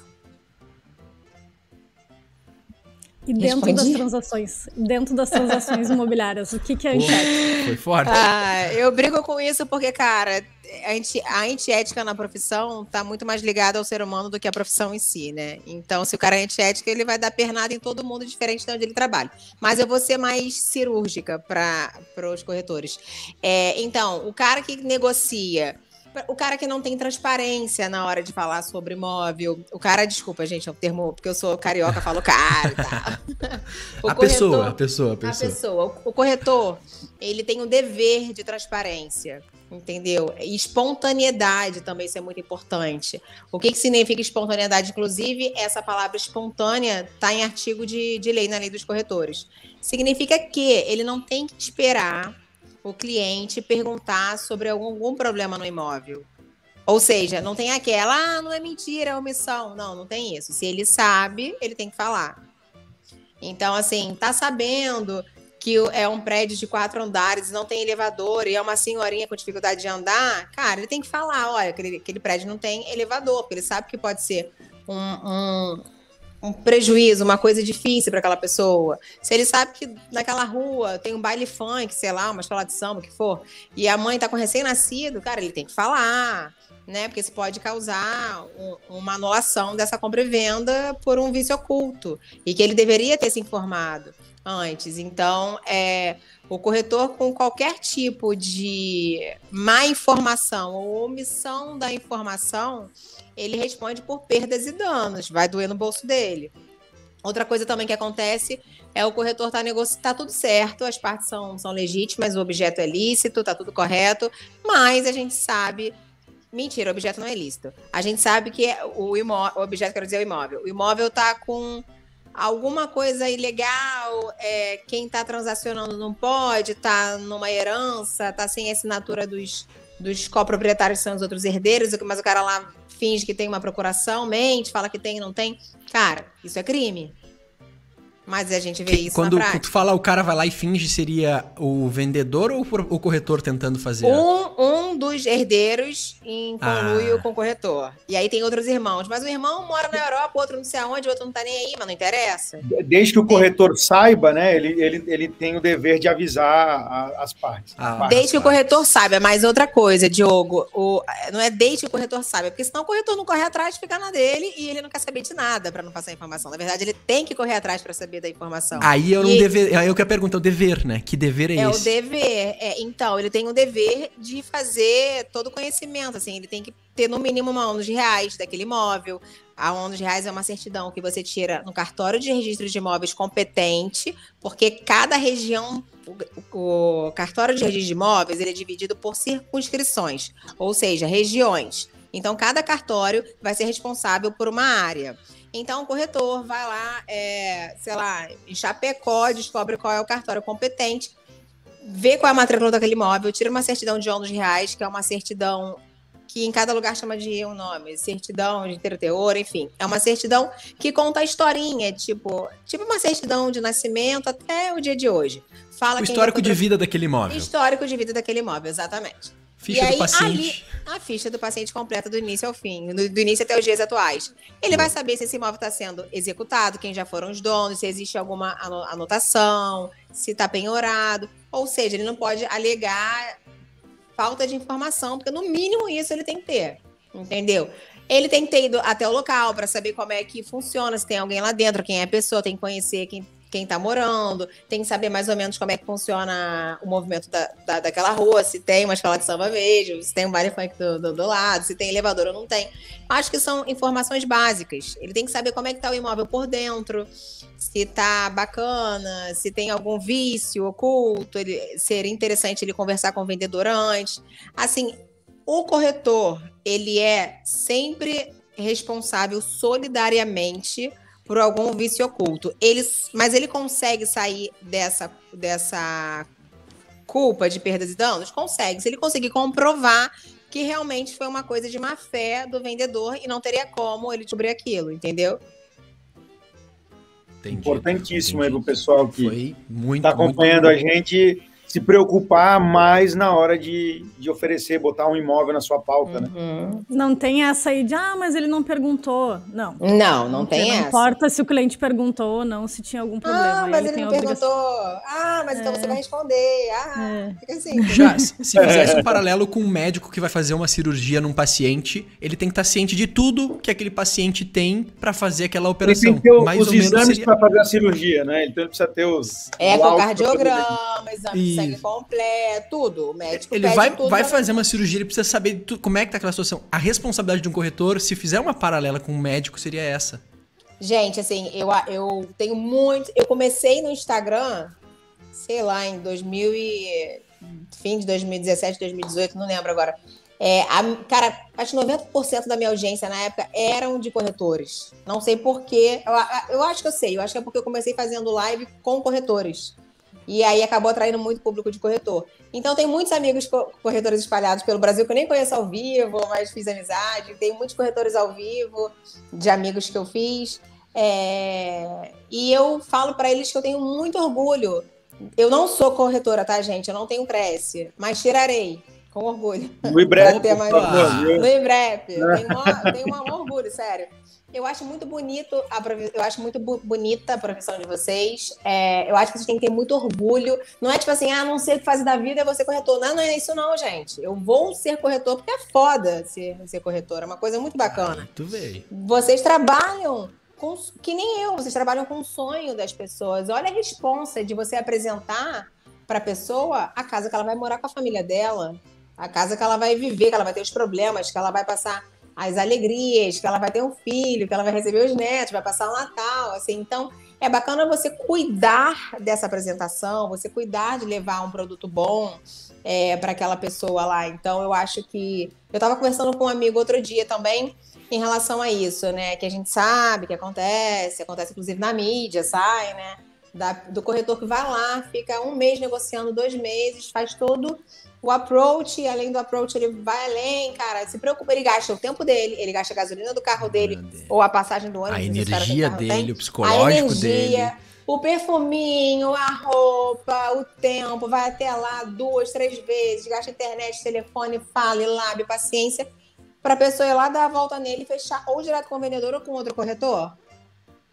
E dentro das Respondi? transações, dentro das transações [laughs] imobiliárias, o que, que é antiético? foi forte. Ah, eu brigo com isso porque, cara, a anti- a antiética na profissão tá muito mais ligada ao ser humano do que a profissão em si, né? Então, se o cara é antiético, ele vai dar pernada em todo mundo diferente de onde ele trabalha. Mas eu vou ser mais cirúrgica para os corretores. É, então, o cara que negocia. O cara que não tem transparência na hora de falar sobre imóvel. O cara, desculpa, gente, é um termo, porque eu sou carioca, falo cara e tal. [laughs] O a pessoa, corretor- a pessoa, a a pessoa. pessoa. O, o corretor, ele tem o dever de transparência, entendeu? E espontaneidade também, isso é muito importante. O que, que significa espontaneidade? Inclusive, essa palavra espontânea está em artigo de, de lei na lei dos corretores. Significa que ele não tem que esperar o cliente perguntar sobre algum, algum problema no imóvel. Ou seja, não tem aquela, ah, não é mentira, é omissão. Não, não tem isso. Se ele sabe, ele tem que falar. Então, assim, tá sabendo que é um prédio de quatro andares, não tem elevador e é uma senhorinha com dificuldade de andar, cara, ele tem que falar, olha, aquele, aquele prédio não tem elevador, porque ele sabe que pode ser um, um, um prejuízo, uma coisa difícil para aquela pessoa. Se ele sabe que naquela rua tem um baile funk, sei lá, uma escola de samba, o que for, e a mãe tá com recém-nascido, cara, ele tem que falar, né? Porque isso pode causar um- uma anulação dessa compra e venda por um vício oculto e que ele deveria ter se informado antes. Então, é, o corretor com qualquer tipo de má informação ou omissão da informação, ele responde por perdas e danos, vai doer no bolso dele. Outra coisa também que acontece é o corretor tá negociando, tá tudo certo, as partes são, são legítimas, o objeto é lícito, tá tudo correto, mas a gente sabe Mentira, o objeto não é lícito. A gente sabe que é o, imó o objeto, quero dizer, o imóvel. O imóvel tá com alguma coisa ilegal, é, quem tá transacionando não pode, tá numa herança, tá sem assinatura dos, dos coproprietários, que são os outros herdeiros, mas o cara lá finge que tem uma procuração, mente, fala que tem e não tem. Cara, isso é crime. Mas a gente vê Que- isso quando na prática. tu fala o cara vai lá e finge, seria o vendedor ou o corretor tentando fazer? Um, um dos herdeiros em conluio Ah. com o corretor. E aí tem outros irmãos. Mas o irmão mora na Europa, o outro não sei aonde, o outro não tá nem aí, mas não interessa. Desde que o corretor saiba, né, ele, ele, ele tem o dever de avisar a- as partes. Ah, As partes. Desde que o corretor saiba. Mas outra coisa, Diogo, o, não é desde que o corretor saiba, porque senão o corretor não corre atrás, fica na dele e ele não quer saber de nada para não passar informação. Na verdade, ele tem que correr atrás para saber da informação. Aí eu não dever. Aí eu quero perguntar, o dever, né? Que dever é, É o esse? dever. É, então, ele tem o dever de fazer todo o conhecimento. Assim, ele tem que ter no mínimo uma anos de reais daquele imóvel. A um dos reais é uma certidão que você tira no cartório de registro de imóveis competente, porque cada região, o, o cartório de registro de imóveis, ele é dividido por circunscrições, ou seja, regiões. Então, cada cartório vai ser responsável por uma área. Então, o corretor vai lá, é, sei lá, em Chapecó, descobre qual é o cartório competente, vê qual é a matrícula daquele imóvel, tira uma certidão de ônus reais, que é uma certidão que em cada lugar chama de um nome, certidão de teor, enfim. É uma certidão que conta a historinha, tipo, tipo uma certidão de nascimento até o dia de hoje. Fala o histórico de vida daquele imóvel. Histórico de vida daquele imóvel, exatamente. Ficha e do paciente. Ali, a ficha do paciente completa do início ao fim, do, do início até os dias atuais. Ele vai saber se esse imóvel está sendo executado, quem já foram os donos, se existe alguma anotação, se está penhorado. Ou seja, ele não pode alegar falta de informação, porque no mínimo isso ele tem que ter, entendeu? Ele tem que ter ido até o local para saber como é que funciona, se tem alguém lá dentro, quem é a pessoa, tem que conhecer quem quem está morando, tem que saber mais ou menos como é que funciona o movimento da, da, daquela rua, se tem uma escola de samba mesmo, se tem um baile funk do, do, do, lado, se tem elevador ou não tem. Acho que são informações básicas. Ele tem que saber como é que está o imóvel por dentro, se está bacana, se tem algum vício oculto, ele, seria interessante ele conversar com o vendedor antes. Assim, o corretor, ele é sempre responsável solidariamente por algum vício oculto. Ele, mas ele consegue sair dessa, dessa culpa de perdas e danos? Consegue. Se ele conseguir comprovar que realmente foi uma coisa de má fé do vendedor e não teria como ele descobrir aquilo, entendeu? Entendi. Importantíssimo Entendi. aí pro pessoal que está acompanhando muito... a gente se preocupar mais na hora de, de oferecer, botar um imóvel na sua pauta, né? uhum. né? Não tem essa aí de, ah, mas ele não perguntou. Não. Não, não tem não essa. Não importa se o cliente perguntou ou não, se tinha algum problema. Ah, mas ele, ele não perguntou. Ah, mas é. então você vai responder. Ah, é. fica assim. [laughs] Já, se fizesse um paralelo com um médico que vai fazer uma cirurgia num paciente, ele tem que estar ciente de tudo que aquele paciente tem para fazer aquela operação. Ele tem que ter Mais os exames seria... para fazer a cirurgia, né? Então ele precisa ter os... Ecocardiograma, exame sangue completo, tudo. O médico Ele vai, vai fazer uma cirurgia, ele precisa saber como é que tá aquela situação. A responsabilidade de um corretor, se fizer uma paralela com um médico, seria essa. Gente, assim, eu, eu tenho muito. Eu comecei no Instagram, sei lá, em 2000 e, fim de 2017, 2018, não lembro agora. É, a, cara, acho que 90% da minha audiência na época eram de corretores. Não sei porquê. Eu, eu acho que eu sei. Eu acho que é porque eu comecei fazendo live com corretores. E aí acabou atraindo muito público de corretor. Então tem muitos amigos corretores espalhados pelo Brasil que eu nem conheço ao vivo, mas fiz amizade. Tem muitos corretores ao vivo, de amigos que eu fiz. É... E eu falo para eles que eu tenho muito orgulho. Eu não sou corretora, tá, gente? Eu não tenho Cresce, mas tirarei. Com orgulho. No IBREP. No IBREP. [laughs] Tenho um orgulho, sério. Eu acho muito bonito, a, eu acho muito bonita a profissão de vocês. É, eu acho que vocês têm que ter muito orgulho. Não é tipo assim, ah, não sei o que fazer da vida, é você corretor. Não, não é isso não, gente. Eu vou ser corretor porque é foda ser, ser corretor. É uma coisa muito bacana. tu veio. Vocês trabalham com, que nem eu, vocês trabalham com o sonho das pessoas. Olha a responsa de você apresentar para a pessoa a casa que ela vai morar com a família dela, a casa que ela vai viver, que ela vai ter os problemas, que ela vai passar as alegrias, que ela vai ter um filho, que ela vai receber os netos, vai passar o Natal, assim. Então, é bacana você cuidar dessa apresentação, você cuidar de levar um produto bom é, para aquela pessoa lá. Então, eu acho que. Eu estava conversando com um amigo outro dia também em relação a isso, né? Que a gente sabe que acontece, acontece inclusive na mídia, sai, né? Da, do corretor que vai lá, fica um mês negociando, dois meses, faz todo o approach, além do approach, ele vai além, cara. Se preocupa, ele gasta o tempo dele, ele gasta a gasolina do carro dele, ou a passagem do ônibus. A energia dele, o psicológico a energia, dele. O perfuminho, a roupa, o tempo, vai até lá duas, três vezes, gasta internet, telefone, fala, lábio, paciência, para a pessoa ir lá dar a volta nele e fechar ou direto com o vendedor ou com outro corretor.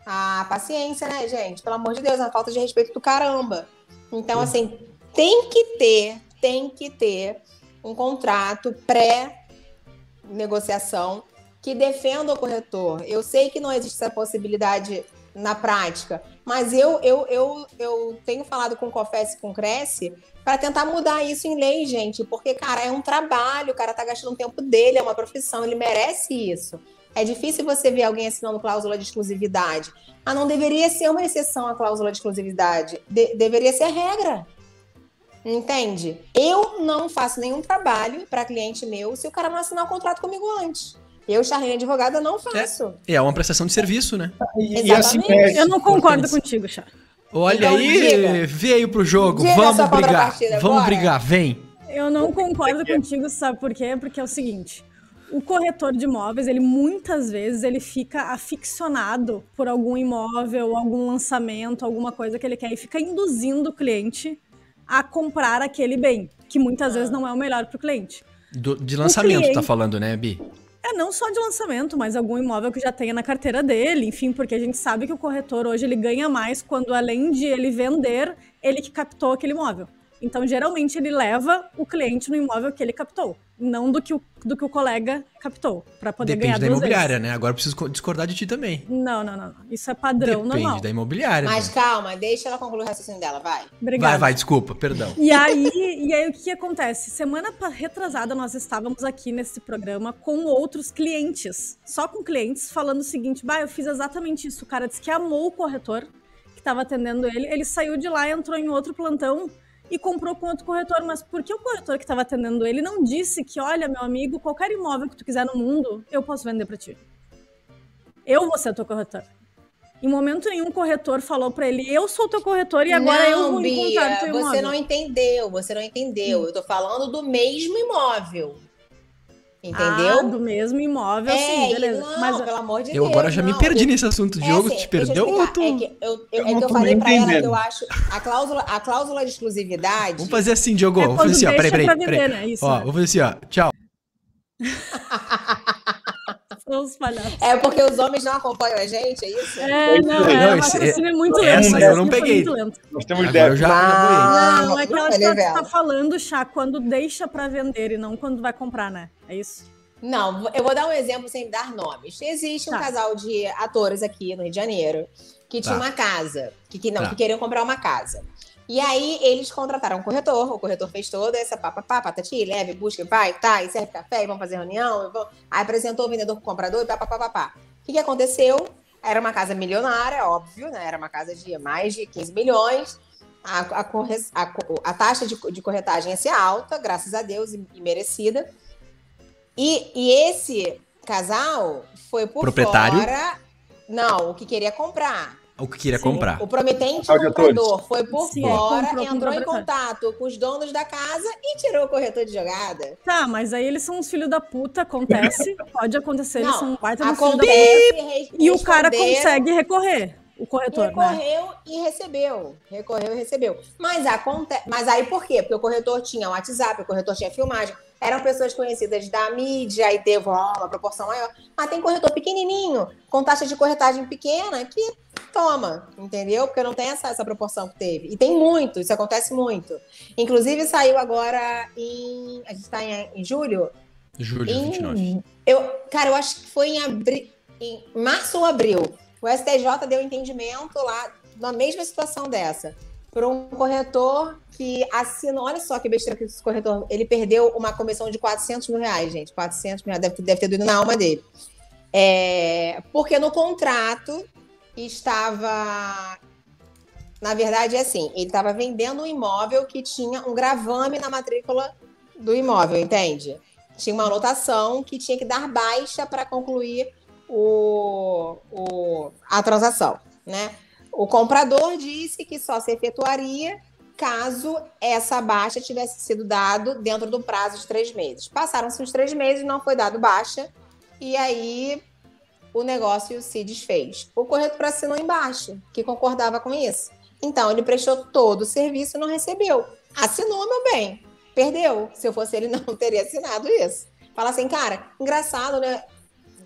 A paciência, né, gente? Pelo amor de Deus, é uma falta de respeito do caramba. Então, assim, tem que ter tem que ter um contrato pré-negociação que defenda o corretor. Eu sei que não existe essa possibilidade na prática, mas eu, eu, eu, eu tenho falado com o COFES e com o Cresce para tentar mudar isso em lei, gente, porque, cara, é um trabalho, o cara tá gastando o tempo dele, é uma profissão, ele merece isso. É difícil você ver alguém assinando cláusula de exclusividade. Ah, não deveria ser uma exceção a cláusula de exclusividade. De deveria ser a regra. Entende? Eu não faço nenhum trabalho para cliente meu se o cara não assinar o contrato comigo antes. Eu, Charlene Advogada, não faço. É, é uma prestação de serviço, né? E, e assim, é, Eu não concordo contigo, Char. Olha Então, aí, diga. veio pro jogo. Diga Vamos brigar. Vamos bora. brigar, vem. Eu não concordo contigo, sabe por quê? Porque é o seguinte, o corretor de imóveis, ele muitas vezes ele fica aficionado por algum imóvel, algum lançamento, alguma coisa que ele quer e fica induzindo o cliente a comprar aquele bem, que muitas vezes não é o melhor para o cliente. Do- de lançamento, cliente- tá falando, né, Bi? É não só de lançamento, mas algum imóvel que já tenha na carteira dele, enfim, porque a gente sabe que o corretor hoje ele ganha mais quando além de ele vender, ele que captou aquele imóvel. Então, geralmente ele leva o cliente no imóvel que ele captou, não do que o, do que o colega captou, para poder ganhar Depende da imobiliária, vezes. né? Agora eu preciso co- discordar de ti também. Não, não, não. Isso é padrão Depende normal. da imobiliária. Mas né? calma, deixa ela concluir o raciocínio dela, vai. Obrigada. Vai, vai, desculpa, perdão. E aí, [laughs] e aí o que acontece? Semana retrasada nós estávamos aqui nesse programa com outros clientes, só com clientes falando o seguinte: "Bah, eu fiz exatamente isso". O cara disse que amou o corretor que estava atendendo ele, ele saiu de lá, entrou em outro plantão e comprou com outro corretor, mas por que o corretor que estava atendendo ele não disse que, olha, meu amigo, qualquer imóvel que tu quiser no mundo, eu posso vender para ti. Eu vou ser teu corretor. Em momento nenhum o corretor falou para ele: "Eu sou teu corretor e agora eu não, vou Bia, encontrar teu você imóvel". não entendeu, você não entendeu. Eu tô falando do mesmo imóvel. Entendeu? Ah, do mesmo imóvel, é, sim, beleza. não, Mas pelo amor de Eu Deus. agora já me não. perdi nesse assunto. É Diogo, assim, te eu perdeu ou tu... É que eu, eu, Eu é não que eu tô falei nem pra ela que entendendo. eu acho a cláusula, a cláusula de exclusividade. Vamos fazer assim, Diogo. É fazer assim, ó. Peraí, peraí. pra peraí. né? Isso, Ó, né? vou fazer assim, ó. Tchau. [laughs] são os palhaços. É porque os homens não acompanham a gente, é isso? É, não, Não, é, o esse- raciocínio é muito essa lento. eu não peguei. muito lento. Nós temos Agora eu ideia. já, já boiei. Ah, Não, é que que ela revela. tá falando, Chá, quando deixa pra vender e não quando vai comprar, né? É isso? Não, eu vou dar um exemplo sem dar nomes. Existe um Tá. casal de atores aqui no Rio de Janeiro que tinha Tá. uma casa, que, que não, Tá. que queriam comprar uma casa. E aí eles contrataram um corretor, o corretor fez toda essa papapá, patati, leve, busca, vai, tá, e serve café, e vamos fazer reunião, vamos... aí apresentou o vendedor pro comprador e papapá. O que, que aconteceu? Era uma casa milionária, óbvio, né? Era uma casa de mais de 15 milhões. A, a corre- a a taxa de, de corretagem ia ser alta, graças a Deus, e, e merecida. E, e esse casal foi por Proprietário? fora. Não, o que queria comprar. O que queria Sim. comprar. O prometente comprador foi por Sim, fora, comprou entrou em contato com os donos da casa e tirou o corretor de jogada. Tá, mas aí eles são uns filhos da puta, acontece. [laughs] Pode acontecer, eles Não, são um baita filho da puta. E o cara consegue recorrer, o corretor, né? Recorreu e recebeu. Recorreu e recebeu. Mas, aconte... Mas aí por quê? Porque o corretor tinha WhatsApp, o corretor tinha filmagem. Eram pessoas conhecidas da mídia e teve uma proporção maior. Mas tem corretor pequenininho, com taxa de corretagem pequena, que toma, entendeu? Porque não tem essa, essa proporção que teve. E tem muito, isso acontece muito. Inclusive saiu agora em. A gente está em, em julho? Julho Em- 29. Eu, cara, eu acho que foi em, abri... em março ou abril. O STJ deu entendimento lá na mesma situação dessa. Por um corretor que assinou. Olha só que besteira que esse corretor. Ele perdeu uma comissão de 400 mil reais, gente. 400 mil reais. Deve, deve ter doído na alma dele. É, porque no contrato estava. Na verdade, é assim: ele estava vendendo um imóvel que tinha um gravame na matrícula do imóvel, entende? tinha uma anotação que tinha que dar baixa para concluir o, o- a transação, né? O comprador disse que só se efetuaria caso essa baixa tivesse sido dado dentro do prazo de três meses. Passaram-se os três meses, não foi dado baixa, e aí o negócio se desfez. O corretor assinou embaixo, que concordava com isso. Então, ele prestou todo o serviço e não recebeu. Assinou, meu bem perdeu. Se eu fosse ele, [laughs] não teria assinado isso. Fala assim, cara, engraçado, né?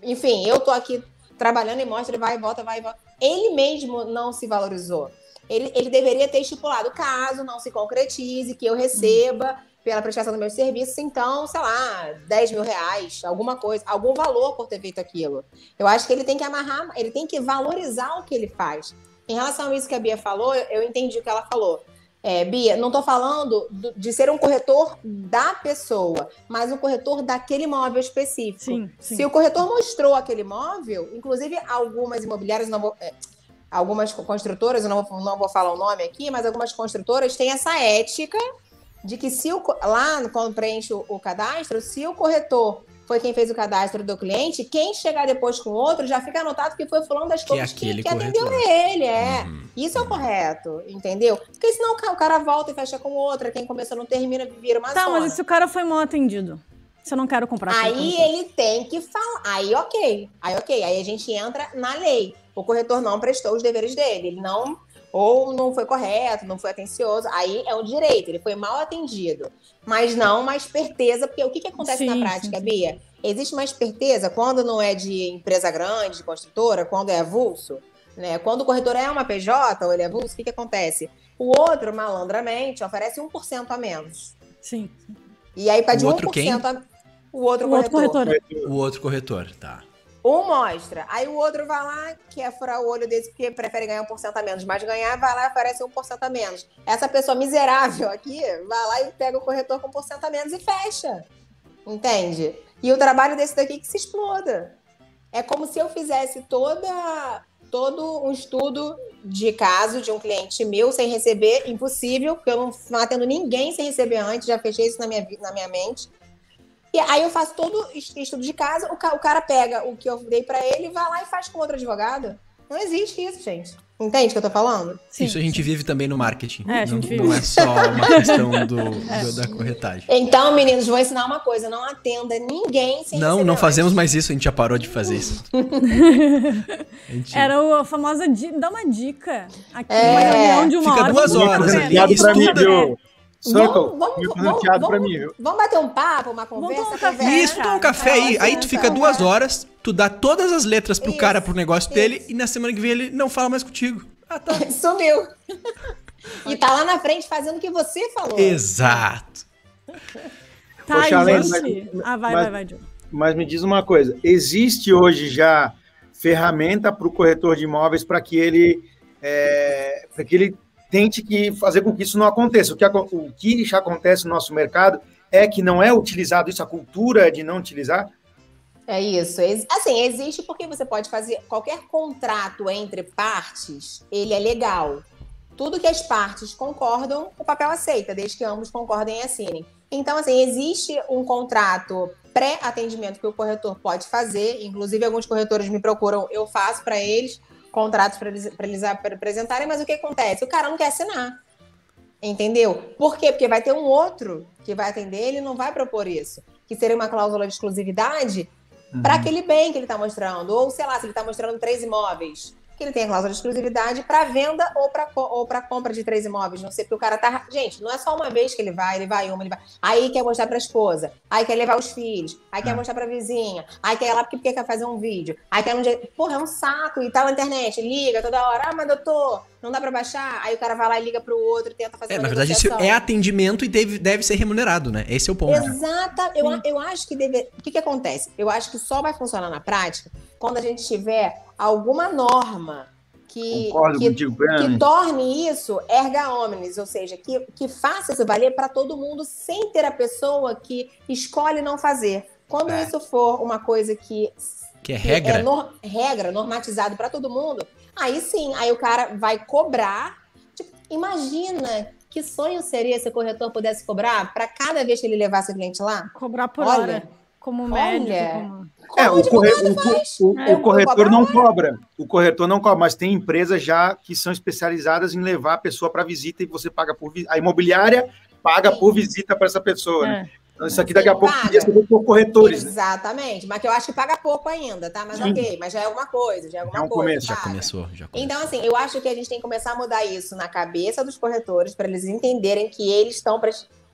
Enfim, eu tô aqui trabalhando e mostra, vai e volta, vai e volta. Ele mesmo não se valorizou. Ele, ele deveria ter estipulado, caso não se concretize, que eu receba pela prestação do meu serviço, então, sei lá, 10 mil reais, alguma coisa, algum valor por ter feito aquilo. Eu acho que ele tem que amarrar, ele tem que valorizar o que ele faz. Em relação a isso que a Bia falou, eu entendi o que ela falou. É, Bia, não estou falando do, de ser um corretor da pessoa, mas um corretor daquele imóvel específico. Sim, sim. Se o corretor mostrou aquele imóvel, inclusive algumas imobiliárias, não vou, é, algumas construtoras, eu não vou, não vou falar o nome aqui, mas algumas construtoras têm essa ética de que se o, lá quando preenche o, o cadastro, se o corretor foi quem fez o cadastro do cliente, quem chegar depois com outro já fica anotado que foi fulano das Que é que, que atendeu ele, é. Uhum. Isso é o correto, entendeu? Porque senão o ca- o cara volta e fecha com outra, quem começou não termina, vira uma Tá, zona. mas e se o cara foi mal atendido? Se eu não quero comprar. Aí ele tem que falar. Aí ok. Aí ok. Aí a gente entra na lei. O corretor não prestou os deveres dele. Ele não. Ou não foi correto, não foi atencioso. Aí é um direito. Ele foi mal atendido. Mas não uma esperteza. Porque o que, que acontece Sim, na prática, sim. Bia? Existe uma esperteza quando não é de empresa grande, de construtora, quando é avulso. Né? Quando o corretor é uma PJ ou ele é avulso, o que, que acontece? O outro, malandramente, oferece 1% a menos. Sim. E aí pede O outro 1% quem? a... O outro O outro corretor. corretor. O outro corretor, tá. Um mostra. Aí o outro vai lá, quer furar o olho desse porque prefere ganhar 1% a menos. Mas ganhar, vai lá e oferece 1% a menos. Essa pessoa miserável aqui vai lá e pega o corretor com 1% a menos e fecha. Entende? E o trabalho desse daqui que se exploda. É como se eu fizesse toda, todo um estudo de caso de um cliente meu sem receber, impossível, porque eu não, não atendo ninguém sem receber antes, já fechei isso na minha, na minha mente. E aí eu faço todo es- estudo de casa, o, ca- o cara pega o que eu dei pra ele e vai lá e faz com outro advogado. Não existe isso, gente. Entende o que eu tô falando? Sim. Isso a gente vive também no marketing. É, não, não é só uma questão do, [laughs] do- da corretagem. Então, meninos, vou ensinar uma coisa: não atenda ninguém sem Não, não antes. fazemos mais isso, a gente já parou de fazer isso. [laughs] Gente- Era o- a famosa di... dá uma dica. Aqui, É. uma reunião de uma Fica hora. duas horas, pra mim, Estuda. viu? Circle, Vamos, vamos, vamos, vamos-? Vamos bater um papo, uma conversa. tomar um café. Isso, toma um café aí, aí tu fica Então, duas horas, tu dá todas as letras pro Isso, cara, pro negócio isso. dele, e na semana que vem ele não fala mais contigo. Ah, tá. [laughs] Sumiu. [laughs] E tá lá na frente fazendo o que você falou. Exato. Tá, Poxa, Além, existe. mas- Ah, vai, mas- vai, vai, Diogo. Mas me diz uma coisa: existe hoje já ferramenta para o corretor de imóveis para que ele é, para que ele tente que fazer com que isso não aconteça. O que, o que já acontece no nosso mercado é que não é utilizado isso, a cultura de não utilizar. É isso. Assim, existe porque você pode fazer qualquer contrato entre partes, ele é legal. Tudo que as partes concordam, o papel aceita, desde que ambos concordem e assinem. Então, assim, existe um contrato pré-atendimento que o corretor pode fazer. Inclusive, alguns corretores me procuram, eu faço para eles contratos para eles, pra eles ap- apresentarem, mas o que acontece? O cara não quer assinar. Entendeu? Por quê? Porque vai ter um outro que vai atender, ele não vai propor isso. Que seria uma cláusula de exclusividade para aquele bem que ele está mostrando. Ou, sei lá, se ele está mostrando três imóveis, que ele tem a cláusula de exclusividade para venda ou para ou para compra de três imóveis. Não sei, porque o cara tá. Gente, não é só uma vez que ele vai, ele vai uma, ele vai. Aí quer mostrar para a esposa, aí quer levar os filhos, aí quer Ah. mostrar para a vizinha, aí quer ir lá porque, porque quer fazer um vídeo, aí quer um dia. Porra, é um saco e tá na internet, liga toda hora. Ah, mas doutor, não dá para baixar? Aí o cara vai lá e liga pro outro e tenta fazer É, na verdade, isso é atendimento e deve, deve ser remunerado, né? Esse é o ponto. Exata. Eu, eu acho que deve. O que, que acontece? Eu acho que só vai funcionar na prática quando a gente tiver alguma norma que, Concordo que, contigo, que torne isso erga omnes, ou seja, que, que faça isso valer para todo mundo sem ter a pessoa que escolhe não fazer. Quando É. isso for uma coisa que Que é que regra. é nor- regra, normatizado para todo mundo, aí sim, aí o cara vai cobrar. Tipo, imagina que sonho seria se o corretor pudesse cobrar para cada vez que ele levasse o cliente lá? Cobrar por Olha, hora. Como médico. olha. como- É, o, corre- o o- É, o corretor não cobra. O corretor não cobra, mas tem empresas já que são especializadas em levar a pessoa para visita e você paga por visita. A imobiliária paga Sim. por visita para essa pessoa. né? É. Então, isso aqui daqui a pouco paga. podia ser por corretores. Né? Exatamente, mas que eu acho que paga pouco ainda, tá? Mas Sim. ok, mas já é alguma coisa, já é alguma É um coisa. começo, Já começou, já começou. Então, assim, eu acho que a gente tem que começar a mudar isso na cabeça dos corretores, para eles entenderem que eles estão. pra-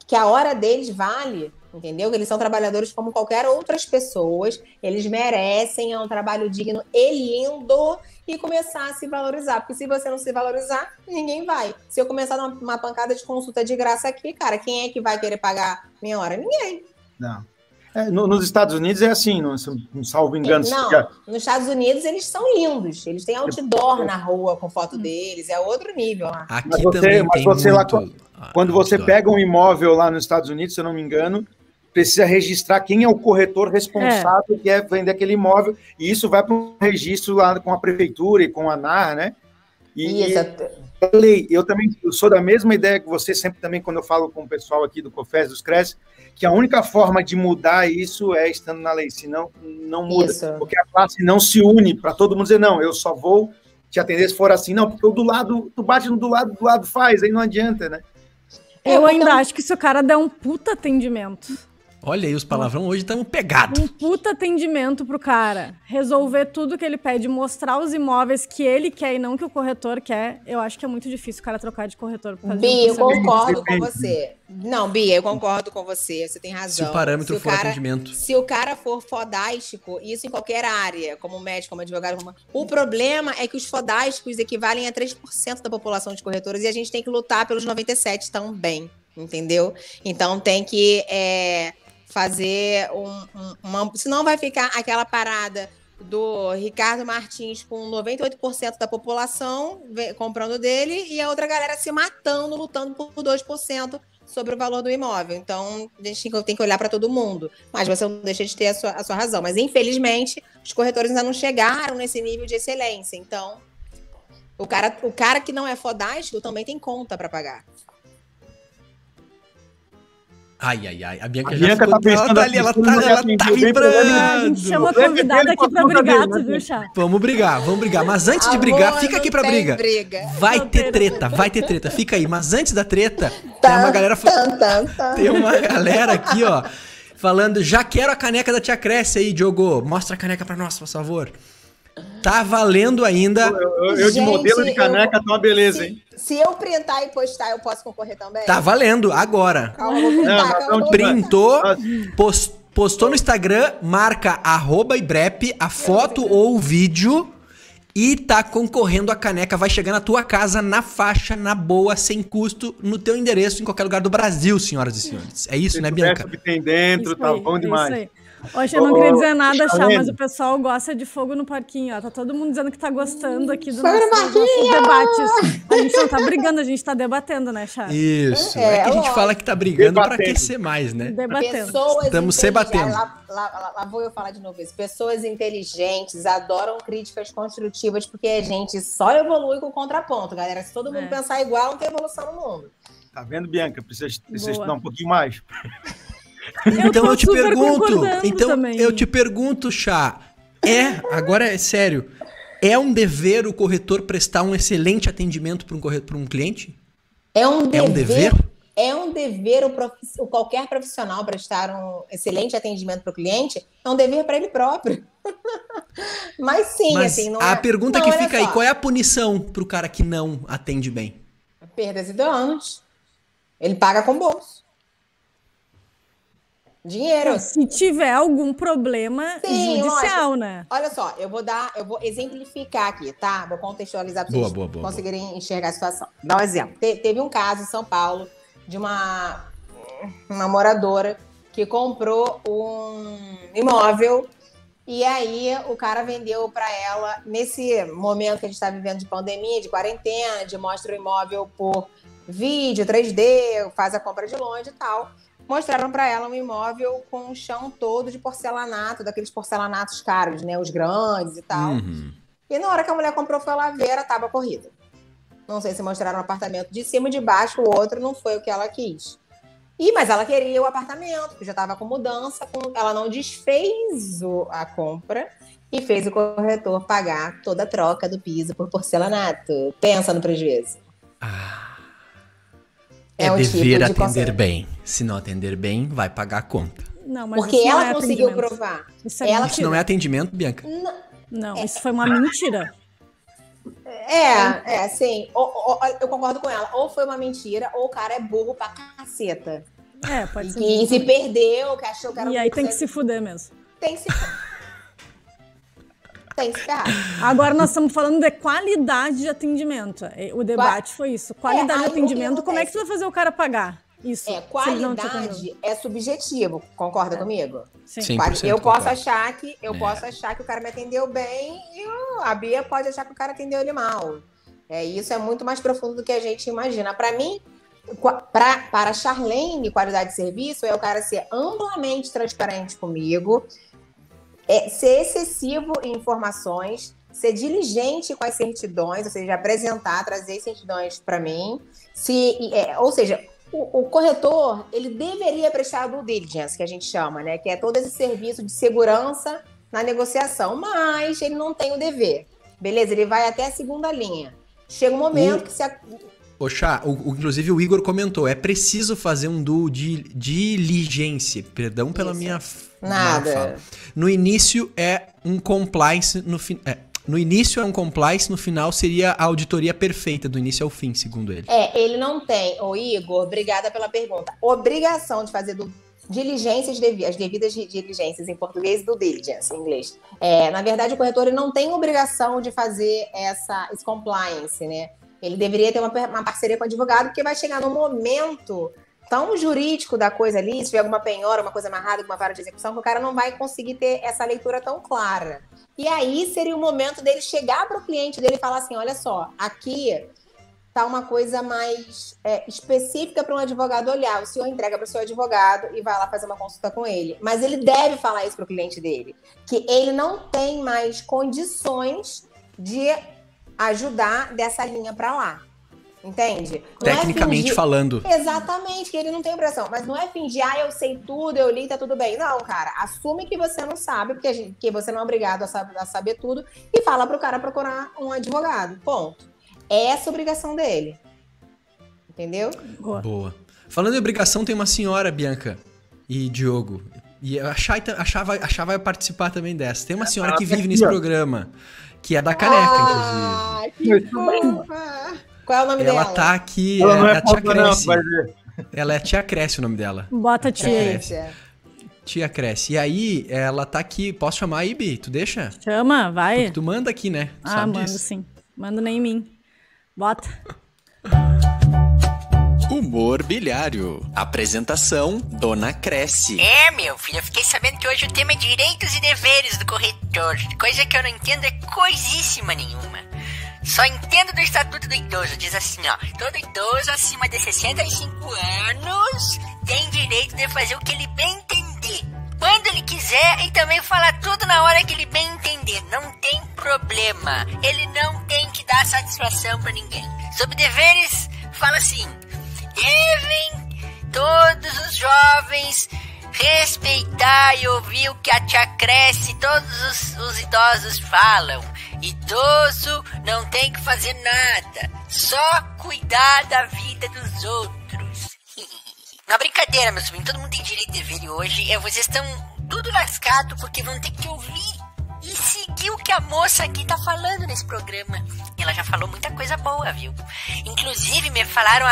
que a hora deles vale, entendeu? Que eles são trabalhadores como qualquer outras pessoas, eles merecem, é um trabalho digno e lindo, e começar a se valorizar. Porque se você não se valorizar, ninguém vai. Se eu começar uma, pancada de consulta de graça aqui, cara, quem é que vai querer pagar minha hora? Ninguém. Não. É, no- nos Estados Unidos é assim, não, se não salvo engano. Não, já- nos Estados Unidos eles são lindos. Eles têm outdoor na rua com foto deles. É outro nível lá. Aqui Mas você- também mas tem você lá muito. ah, Quando você pega um imóvel lá nos Estados Unidos, se eu não me engano, precisa registrar quem é o corretor responsável que é vender aquele imóvel, e isso vai para um registro lá com a prefeitura e com a ANAR, né? E lei, eu também eu sou da mesma ideia que você, sempre também quando eu falo com o pessoal aqui do COFES, dos CRES, que a única forma de mudar isso é estando na lei, senão não muda. Isso. Porque a classe não se une para todo mundo dizer, não, eu só vou te atender se for assim, não, porque o do lado, tu bate no do lado, do lado faz, aí não adianta, né? É, Eu porque ainda eu- acho que se o cara der um puta atendimento, Olha aí, os palavrão hoje estamos pegados. um puta atendimento pro cara, resolver tudo que ele pede, mostrar os imóveis que ele quer e não que o corretor quer, eu acho que é muito difícil o cara trocar de corretor por causa de um Bia, eu concordo com você. Não, Bia, eu concordo com você. Você tem razão. Se o parâmetro Se o for cara- atendimento. Se o cara for fodástico, isso em qualquer área, como médico, como advogado, como... o problema é que os fodásticos equivalem a 3% da população de corretoras e a gente tem que lutar pelos 97 também, entendeu? Então tem que é, fazer um, um- uma. Senão vai ficar aquela parada do Ricardo Martins com 98% da população comprando dele e a outra galera se matando, lutando por 2% sobre o valor do imóvel. Então, a gente tem que olhar para todo mundo. Mas você não deixa de ter a sua, a sua razão. Mas, infelizmente, os corretores ainda não chegaram nesse nível de excelência. Então, o cara, o cara que não é fodástico também tem conta para pagar. Ai, ai, ai. A Bianca A já Bianca ficou... tá pensando ela tá ali, ela tá, ela tá Ah, a vibrando. gente chama a convidada aqui pra brigar, tu né, viu, Chá? Vamos brigar, vamos brigar. Mas antes de brigar, fica aqui pra tem briga. briga. Vai ter tem. treta, vai ter treta. Fica aí. Mas antes da treta, tem Tá, uma galera... tan. Tem uma galera aqui, ó, falando, já quero a caneca da Tia Cresce aí, Diogo. Mostra a caneca pra nós, por favor. Tá valendo ainda. Eu, eu- eu de Gente, modelo de eu- caneca tá uma beleza, hein? Se, se eu printar e postar, eu posso concorrer também? Tá valendo agora. Calma, eu vou printar, Não, calma, eu Printou, Nossa. pos- postou no Instagram, marca arroba Ibrep, a foto ou o vídeo e tá concorrendo a caneca. Vai chegar na tua casa, na faixa, na boa, sem custo, no teu endereço, em qualquer lugar do Brasil, senhoras e senhores. É isso, né, O Bianca? que tem dentro, Isso tá aí, bom é demais. Oxe, eu não queria dizer nada, Chá, mas o pessoal gosta de fogo no parquinho, ó. Tá todo mundo dizendo que tá gostando aqui do nosso, debates. A gente não tá brigando, a gente tá debatendo, né, Chá? Isso. É, É, que a gente fala que tá brigando pra Debatendo. aquecer mais, né? Debatendo. Pessoas Estamos se batendo. Lá, lá- lá- vou eu falar de novo isso. Pessoas inteligentes adoram críticas construtivas porque a gente só evolui com o contraponto, galera. Se todo mundo É. pensar igual, não tem evolução no mundo. Tá vendo, Bianca? Precisa, precisa estudar um pouquinho mais. [laughs] Então eu te pergunto, então também. eu te pergunto, Chá, é, agora é sério, é um dever o corretor prestar um excelente atendimento para um, corre- pra um cliente? É um dever. É um dever? É um dever o, o qualquer profissional prestar um excelente atendimento para o cliente. É um dever para ele próprio. [laughs] Mas sim, Mas assim, não a é... pergunta não, que olha fica aí, só. qual é a punição pro cara que não atende bem? Perdas e danos. Ele paga com bolso. Dinheiro. Se tiver algum problema Sim, judicial, né? Olha só, eu vou dar, eu vou exemplificar aqui, tá? Vou contextualizar para Boa, vocês boa, boa, conseguirem enxergar a situação. Dá um exemplo. Te- teve um caso em São Paulo de uma, uma moradora que comprou um imóvel e aí o cara vendeu para ela nesse momento que a gente está vivendo de pandemia, de quarentena, de mostra o imóvel por vídeo, 3D, faz a compra de longe e tal. Mostraram para ela um imóvel com o chão todo de porcelanato, daqueles porcelanatos caros, né? Os grandes e tal. Uhum. E na hora que a mulher comprou, foi lá ver a tábua corrida. Não sei se mostraram o apartamento de cima e de baixo, o outro não foi o que ela quis. E, mas ela queria o apartamento, que já estava com mudança, com- ela não desfez o- a compra e fez o corretor pagar toda a troca do piso por porcelanato. Pensa no prejuízo. É, É um tipo dever de atender conselho. bem. Se não atender bem, vai pagar a conta. Não, mas Porque não ela é conseguiu provar. Isso é Ela- Isso não é atendimento, Bianca? Não, isso foi uma mentira. É, é, sim. Ou- ou- eu concordo com ela. Ou foi uma mentira, ou o cara é burro pra caceta. É, pode ser. E, se perdeu, que achou que era E um aí tem que se fuder mesmo. Tem que se Tem que se ferrar. Agora nós estamos falando de qualidade de atendimento. O debate foi isso. Qualidade É, de que atendimento, como é que tu vai fazer o cara pagar? Isso. É, qualidade é subjetivo, concorda É. comigo? Sim. Sim. Quali- 100% eu posso concordo. achar que eu É. posso achar que o cara me atendeu bem e a Bia pode achar que o cara atendeu ele mal. É, isso é muito mais profundo do que a gente imagina. Para mim, qua- pra, para Charlene, qualidade de serviço é o cara ser amplamente transparente comigo, é, ser excessivo em informações, ser diligente com as certidões, ou seja, apresentar, trazer certidões para mim. Se, é, ou seja, o, o corretor ele deveria prestar a due diligence, que a gente chama, né? Que é todo esse serviço de segurança na negociação, mas ele não tem o dever. Beleza? Ele vai até a segunda linha. Chega um momento O- que se a- Chá, o, o- inclusive o Igor comentou, é preciso fazer um duo de diligência. Perdão pela Isso. minha Nada. fala. No início é um compliance, no fim. É, no início é um compliance, no final seria a auditoria perfeita, do início ao fim, segundo ele. É, ele não tem, ô Igor, obrigada pela pergunta. Obrigação de fazer do, diligências, devi- as devidas di- diligências em português do diligence em inglês. É, na verdade, o corretor não tem obrigação de fazer essa, esse compliance, né? Ele deveria ter uma, uma parceria com o advogado, porque vai chegar num momento tão jurídico da coisa ali, se tiver alguma penhora, uma coisa amarrada, uma vara de execução, que o cara não vai conseguir ter essa leitura tão clara. E aí seria o momento dele chegar para o cliente dele e falar assim: olha só, aqui tá uma coisa mais é, específica para um advogado olhar. O senhor entrega para o seu advogado e vai lá fazer uma consulta com ele. Mas ele deve falar isso para o cliente dele, que ele não tem mais condições de ajudar dessa linha para lá. Entende? Não é Tecnicamente fingir- falando. Exatamente, que ele não tem obrigação. Mas não é fingir, ah, eu sei tudo, eu li, tá tudo bem. Não, cara, assume que você não sabe, porque a gente- que você não é obrigado a, sab- a saber tudo, e fala pro cara procurar um advogado. Ponto. É essa obrigação dele. Entendeu? Boa. Boa. Falando em obrigação, tem uma senhora, Bianca e Diogo. E a Chay, a Chay vai, a Chay vai participar também dessa. Tem uma senhora que vive nesse programa, que é da caneca, inclusive. Ah, que fofa! Qual é o nome Ela dela? tá aqui, Ela é, não é é a Tia não, Cresce. ver. Ela é a Tia Cresce o nome dela. Bota a tia aí. Cresce. Tia Cresce. E aí, ela tá aqui. Posso chamar aí, Bi? Tu deixa? Chama, vai. Porque tu manda aqui, né? Tu Ah, sabe mando disso. sim. Mando nem em mim. Bota. Humor bilhário. Apresentação: Dona Cresce. É, meu filho, eu fiquei sabendo que hoje o tema é direitos e deveres do corretor. Coisa que eu não entendo é coisíssima nenhuma. Só entendo do Estatuto do Idoso. Diz assim, ó. Todo idoso acima de 65 anos tem direito de fazer o que ele bem entender. Quando ele quiser e também falar tudo na hora que ele bem entender. Não tem problema. Ele não tem que dar satisfação pra ninguém. Sobre deveres, fala assim. Devem todos os jovens respeitar e ouvir o que a tia Cresce e todos os, os idosos falam. Idoso não tem que fazer nada, só cuidar da vida dos outros. [laughs] Na brincadeira, meu sobrinho, todo mundo tem direito de ver hoje vocês estão tudo lascado porque vão ter que ouvir o que a moça aqui tá falando nesse programa. Ela já falou muita coisa boa, viu? Inclusive, me falaram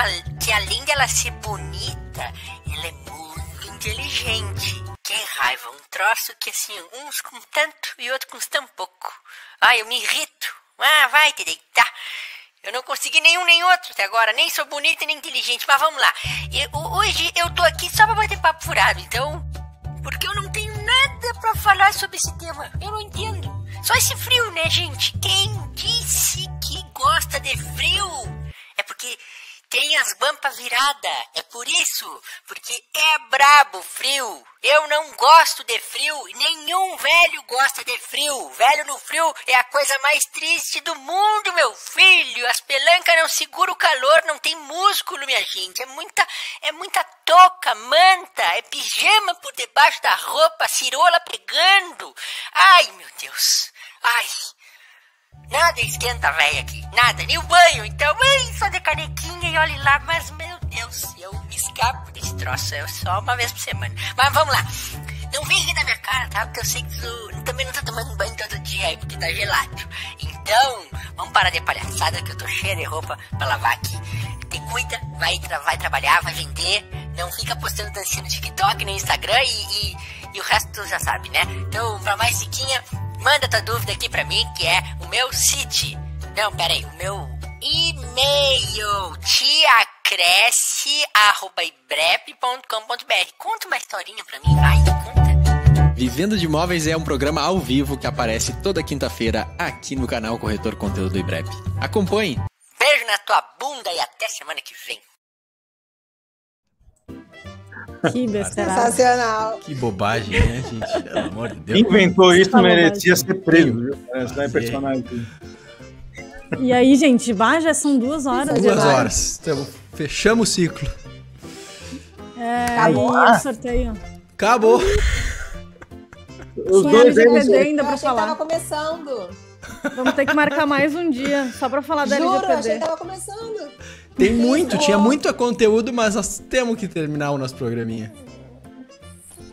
que além dela ser bonita, ela é muito inteligente. Que raiva, um troço que assim, uns com tanto e outros com tão pouco. Ai, eu me irrito. Ah, vai te deitar. Eu não consegui nenhum nem outro até agora, nem sou bonita nem inteligente, mas vamos lá. Eu- hoje eu tô aqui só pra bater papo furado, então porque eu não tenho nada pra falar sobre esse tema. Eu não entendo. Só esse frio, né, gente? Quem disse que gosta de frio? É porque tem as guampas viradas. É por isso. Porque é brabo frio. Eu não gosto de frio. Nenhum velho gosta de frio. Velho no frio é a coisa mais triste do mundo, meu filho. As pelancas não seguram o calor, não tem músculo, minha gente. É muita, é muita touca, manta, é pijama por debaixo da roupa, cirola pegando. Ai, meu Deus. Ai. Nada esquenta, velho, aqui. Nada, nem o banho. Então, ei, só de canequinha e olhe lá. Mas, meu Deus, eu me escapo desse troço. É só uma vez por semana. Mas vamos lá. Não vem rir da minha cara, tá? Porque eu sei que tu também não tá tomando banho todo dia aí, porque tá gelado. Então, vamos parar de palhaçada, que eu tô cheia de roupa pra lavar aqui. Te cuida, vai, tra- vai trabalhar, vai vender. Não fica postando dancinha no TikTok, no Instagram e, e, e o resto tu já sabe, né? Então, pra mais diquinha, manda tua dúvida aqui pra mim, que é o meu CIT. Não, pera aí, o meu e-mail acresce.ibrep.com.br. Conta uma historinha pra mim, vai, conta. Vivendo de Imóveis é um programa ao vivo que aparece toda quinta-feira aqui no canal Corretor Conteúdo do IBREP. Acompanhe! Beijo na tua bunda e até semana que vem. [laughs] Que besteira. Sensacional. Que bobagem, né, gente? Pelo amor de Deus. Quem inventou isso bom, merecia ser preso, viu? Essa é personagem. E aí, gente, bah, já são duas horas. Duas Duas demais. horas. Então, fechamos o ciclo. É, Acabou. e o sorteio. Acabou. Os Tinha dois LGPD eles, ainda Eu pra achei que tava falar. começando. Vamos ter que marcar mais um dia, só pra falar da Juro, eu achei que LGPD. tava começando. Tem muito, tinha muito conteúdo, mas nós temos que terminar o nosso programinha.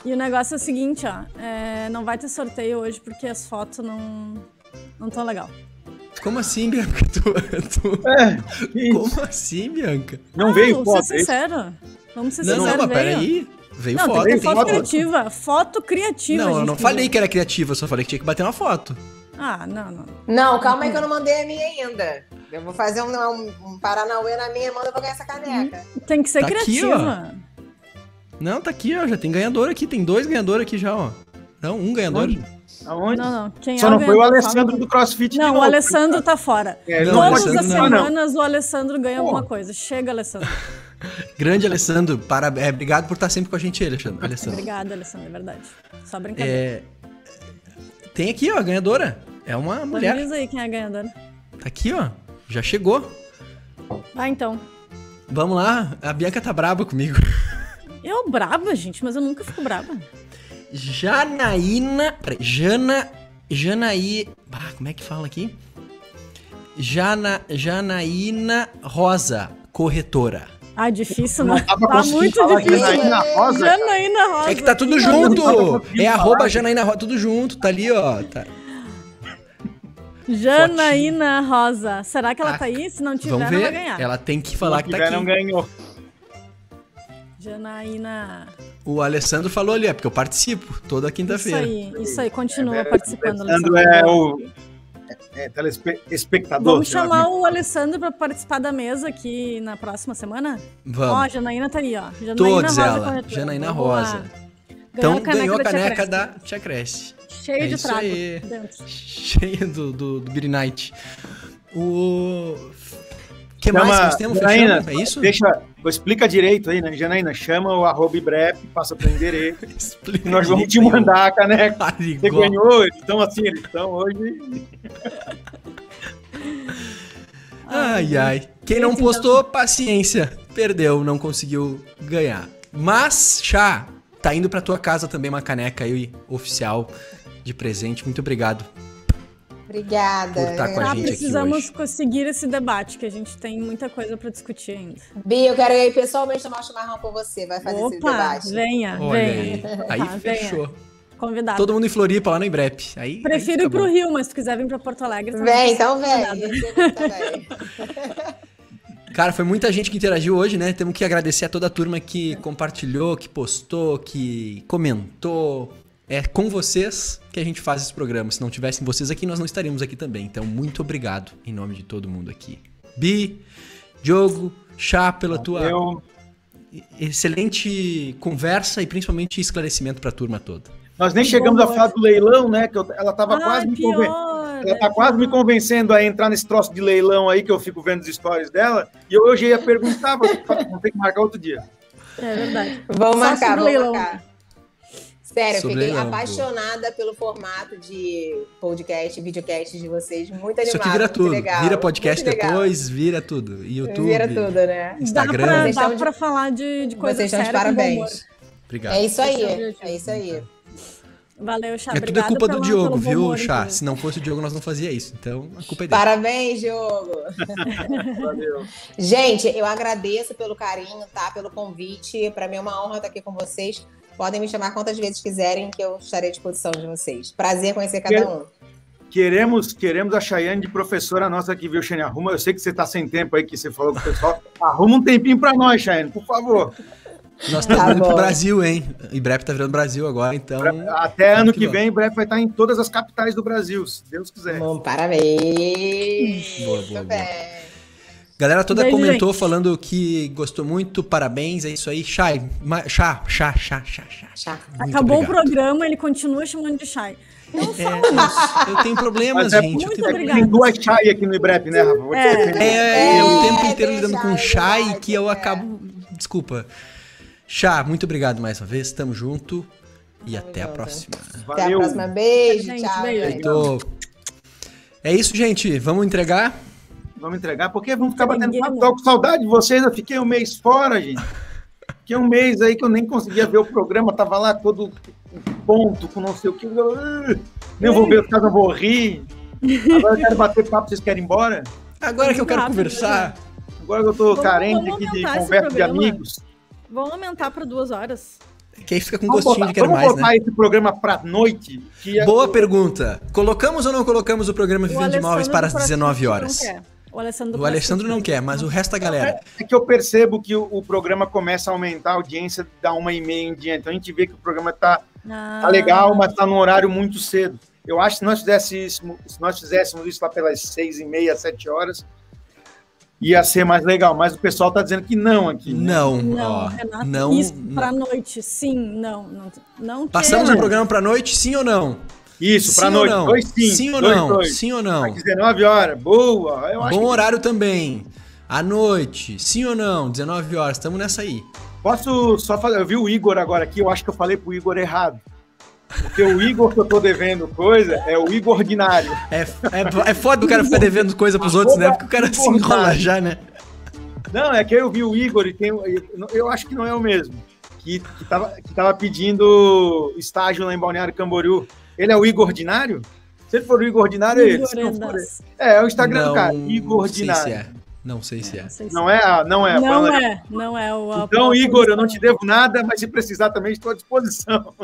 E o negócio é o seguinte, ó. é, não vai ter sorteio hoje porque as fotos não não tão legal. Como assim, Bianca? [laughs] Tu, tu- É? [laughs] Como assim, Bianca? Não Ah, veio vamos foto, ser é sincero. Vamos ser Não, sinceros, não, mas veio. peraí. Veio Não, foto. tem que ter foto foto. criativa. Foto criativa. Não, eu não falei que era criativa, eu só falei que tinha que bater uma foto. Ah, não, não. Não, calma aí que eu não mandei a minha ainda. Eu vou fazer um, um, um Paranauê na minha, manda vou ganhar essa caneca. Tem que ser Tá aqui, criativa. Não, tá aqui, ó. Já tem ganhador aqui. Tem dois ganhadores aqui já, ó. Não, um ganhador. Onde? Aonde? Não, não. Quem Só é não foi o? Alessandro do CrossFit. de Não, o. Alessandro tá fora. É, Não, Todas as participar, não. semanas o Alessandro ganha Pô. alguma coisa. Chega, Alessandro. [laughs] Grande Alessandro. Para... É, obrigado por estar sempre com a gente, Alexandre. Alessandro. Obrigada, Alessandro, é verdade. Só brincadeira. É... Tem aqui, ó, a ganhadora. É uma mulher. Avisa aí quem é a ganhadora. Tá aqui, ó. Já chegou. Vai então. Vamos lá. A Bianca tá braba comigo. [laughs] Eu braba, gente, mas eu nunca fico braba. Janaína. Peraí. Jana. Janaí. Ah, como é que fala aqui? Jana, Janaína Rosa, corretora. Ah, difícil, né? dá pra Tá muito difícil. Janaína Rosa. Janaína Rosa. É que tá tudo Não junto. É arroba. Janaína Rosa, tudo junto. Tá ali, ó. Tá. Janaína Rosa. Será que ela Ah, tá aí? Se não tiver, Vamos ela vai ver. ganhar. Ela tem que Se falar que tá tiver, não aqui. ganhou. Janaína. O Alessandro falou ali, é porque eu participo toda Isso quinta-feira. aí, isso aí. Continua É, participando, Alessandro Alessandro. é o é, telespectador. Vamos chamar o Alessandro pra participar da mesa aqui na próxima semana? Ó, Vamos. Janaína tá aí, ó. Janaína Todos Rosa ela. corretora. Janaína Vamos. Rosa. Então ganhou a Tia caneca Cresce. da Tia Cresce. Cheio É de trago aí. [laughs] Cheia do, do, do Beer Night. O. que Chama- mais nós temos? Janaína? É isso? Deixa, explica direito aí, né? Janaína, chama o arroba Ibrep, passa pro endereço. [laughs] Explica nós vamos te mandar a caneca. ó. Você ganhou, eles estão assim, eles estão hoje. Ai, ai. Quem não Gente, postou, paciência. Perdeu, não conseguiu ganhar. Mas, Chá, tá indo pra tua casa também uma caneca aí oficial de presente. Muito obrigado. Obrigada. Por tá com a Tá, gente aqui precisamos hoje. conseguir esse debate, que a gente tem muita coisa pra discutir ainda. Bi, eu quero ir pessoalmente tomar um chimarrão com você. Vai fazer esse Opa, debate. venha, Olha venha. aí. Aí Tá, venha. fechou. Convidado. Todo mundo em Floripa, lá no Ibrep. Aí, Prefiro aí ir fica pro bom. Rio, mas se tu quiser vir pra Porto Alegre... também Vem, então tá vem. Esse. [laughs] Cara, foi muita gente que interagiu hoje, né? Temos que agradecer a toda a turma que compartilhou, que postou, que comentou. É com vocês que a gente faz esse programa. Se não tivessem vocês aqui, nós não estaríamos aqui também. Então, muito obrigado em nome de todo mundo aqui. Bi, Diogo, Chá, pela tua Eu, excelente conversa e principalmente esclarecimento pra turma toda. nós nem Que chegamos bom, a falar do leilão, né? Que eu- ela estava Ai, quase me convencendo. Ela tá quase me convencendo a entrar nesse troço de leilão aí, que eu fico vendo os stories dela. E eu hoje ia perguntar, vou vou ter que marcar outro dia. É verdade. Vamos marcar, vamos leilão. marcar. Sério, eu Sobre fiquei apaixonada pelo formato de podcast, videocast de vocês. Muito animado. Isso aqui vira tudo. legal, vira podcast depois, vira tudo. YouTube. Vira tudo, né? Instagram. Dá pra, Vocês dá de- pra falar de, de coisa Vocês estão de parabéns. Obrigado. É isso aí, é isso aí. Valeu, Chá. É tudo é culpa do pela- Diogo, pelo viu, humor, Chá? Se não fosse o Diogo, nós não fazia isso. Então, a culpa é dele. Parabéns, Diogo. Valeu. Gente, eu agradeço pelo carinho, tá? Pelo convite. Para mim é uma honra estar aqui com vocês. Podem me chamar quantas vezes quiserem, que eu estarei à disposição de vocês. Prazer conhecer cada um. Queremos, queremos a Chayane de professora nossa aqui, viu, Chayane? Arruma, eu sei que você está sem tempo aí, que você falou com o pessoal. Arruma um tempinho para nós, Chayane, por favor. Nós estamos Tá indo pro. Brasil, hein? Em breve tá virando Brasil agora, então. Até ano que que vem, em breve vai estar em todas as capitais do Brasil, se Deus quiser. Bom, parabéns. Boa, boa, Muito boa. bem. Galera toda Beijo, comentou gente. falando que gostou muito, parabéns, é isso aí. Chai, ma- chá, chá, chá, chá, chá. Acabou obrigado. o programa, ele continua chamando de Shai. Não É, isso. eu tenho problemas, Mas é gente. Eu muito tenho... Tem duas chai aqui no IBREP, né, Rafa? É. defender. É, eu o tempo É, inteiro lidando com é e verdade, que eu é. acabo. Desculpa. Chá, muito obrigado mais uma vez. Tamo junto. E até a próxima. Até a Valeu. próxima. Beijo, Gente, tchau. beijo. É isso, gente. Vamos entregar? Vamos entregar, porque vamos ficar batendo papo. não. Tô com saudade de vocês, eu fiquei um mês fora, gente. Fiquei um mês aí que eu nem conseguia ver o programa, tava lá todo ponto, com não sei o que. Eu, "Ah, nem vou ver os caras, eu vou rir. Agora eu quero bater papo, vocês querem ir embora? Agora que eu quero Rápido, conversar. Agora que eu tô Vamos- carente vamos aqui de conversa de amigos. Vamos aumentar para duas horas. Que aí fica com Vamos gostinho botar, de quero vamos mais, botar né? esse programa pra noite. Que é- Boa pergunta. Colocamos ou não colocamos o programa O Vivendo de Imóveis para as do 19 Prospect horas? não quer. O Alessandro, O Alessandro não quer, mas o resto da galera. É que eu percebo que o, o programa começa a aumentar a audiência da uma e meia em diante. Então a gente vê que o programa tá, Ah, tá legal, mas tá num horário muito cedo. Eu acho que se nós fizéssemos, se nós fizéssemos isso lá pelas seis e meia, sete horas, ia ser mais legal. Mas o pessoal tá dizendo que não aqui. né? Não, Não, ó. Renato, Não. isso pra noite, sim, não, não, não Passamos quero. o programa pra noite, sim ou não? Isso, ou noite. não? Dois sim. Sim ou dois, não? dois. Sim ou não? Às 19 horas. Boa. Eu Bom que horário também. À noite, sim ou não? 19 horas, estamos nessa aí. Posso só fazer. Eu vi o Igor agora aqui, eu acho que eu falei pro Igor errado. Porque o Igor que eu tô devendo coisa é o Igor ordinário. É, é, é foda o cara ficar devendo coisa pros outros, né? Porque o cara se enrola já, né? Não, é que eu vi o Igor e tem. Eu acho que não é o mesmo. Que, que, tava, que tava pedindo estágio lá em Balneário Camboriú. Ele é o Igor ordinário? Se ele for o Igor ordinário, é ele. É, é o Instagram do cara, Igor sei se ordinário. é. Não sei se é. Não sei se- Não é? Não é. Não é, não é o. Então, Igor, eu não te devo nada, mas se precisar também estou à disposição.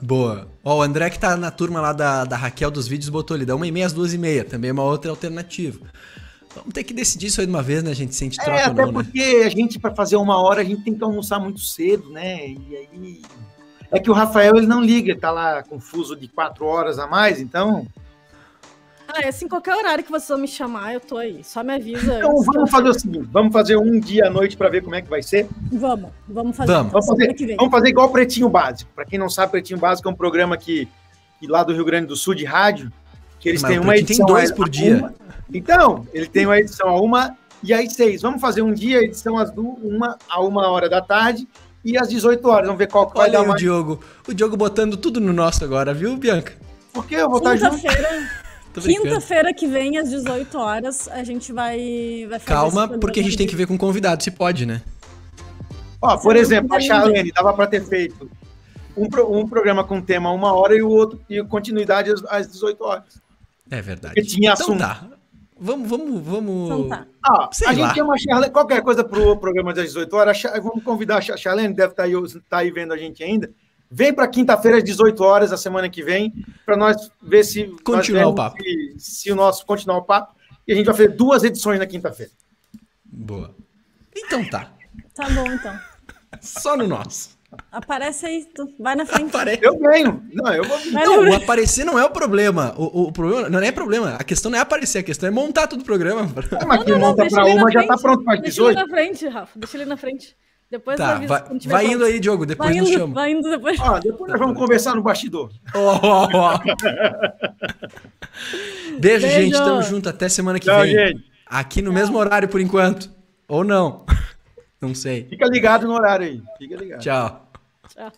Boa. Ó, o André que tá na turma lá da, da Raquel dos vídeos botou ali, da uma e meia às duas e meia. Também é uma outra alternativa. Vamos ter que decidir isso aí de uma vez, né, gente? Se a gente troca É, até não, né? porque a gente, para fazer uma hora, a gente tem que almoçar muito cedo, né? E aí. É que o Rafael ele não liga, ele tá lá confuso de quatro horas a mais, então. Ah, é assim, qualquer horário que você me chamar, eu tô aí. Só me avisa. Então vamos fazer o seguinte: vamos fazer um dia à noite para ver como é que vai ser. Vamos, vamos fazer. Vamos. Vamos fazer, que vem. vamos fazer igual o Pretinho Básico. Para quem não sabe, Pretinho Básico é um programa que, que lá do Rio Grande do Sul de rádio, que eles Mas têm uma Pretinho tem edição. dois por dia. uma- Então, ele tem uma edição a uma e às seis. Vamos fazer um dia, edição às du- uma a uma hora da tarde e às 18 horas. Vamos ver qual que vai Olha dar aí o mais. Diogo. O Diogo botando tudo no nosso agora, viu, Bianca? Porque eu vou estar junto. Quinta-feira, [laughs] que vem, às 18 horas, a gente vai, vai fazer Calma, porque a gente tem que ver com o convidado, se pode, né? Ó, por exemplo, a Charlene dava para ter feito um, pro- um programa com tema uma hora e o outro e continuidade às, às 18 horas. É verdade. Porque tinha então assunto. tá. Vamos, vamos, vamos. Então tá. Ah, a lá. gente chama a Charlene, qualquer coisa pro programa das 18 horas, vamos convidar a Cha- Charlene, deve estar aí, tá aí vendo a gente ainda. Vem para quinta-feira às 18 horas, a semana que vem, para nós ver se Continuar o papo. Se, se o nosso continuar o papo. E a gente vai fazer duas edições na quinta-feira. Boa. Então tá. Tá bom, então. [laughs] Só no nosso. Aparece aí, tu vai na frente. Apare- Eu venho. Não, eu vou. Não, o aparecer não é o problema. O, o problema não é problema. A questão não é aparecer, a questão é montar todo o programa. É, [laughs] mas quem Não, não, monta na uma já tá pronto para as Deixa ele 18. na frente, Rafa. Deixa ele na frente. Depois Tá, avisa vai, vai indo aí, Diogo, depois Vai nos chama. vai indo depois. Ó, depois nós vamos conversar no bastidor. [laughs] Ó, ó, ó. Beijo, Beijo. gente. Tamo junto. Até semana que Tchau, vem. gente. Aqui no mesmo horário por enquanto. Ou não. Não sei. Fica ligado no horário aí. Fica ligado. Tchau. Tchau.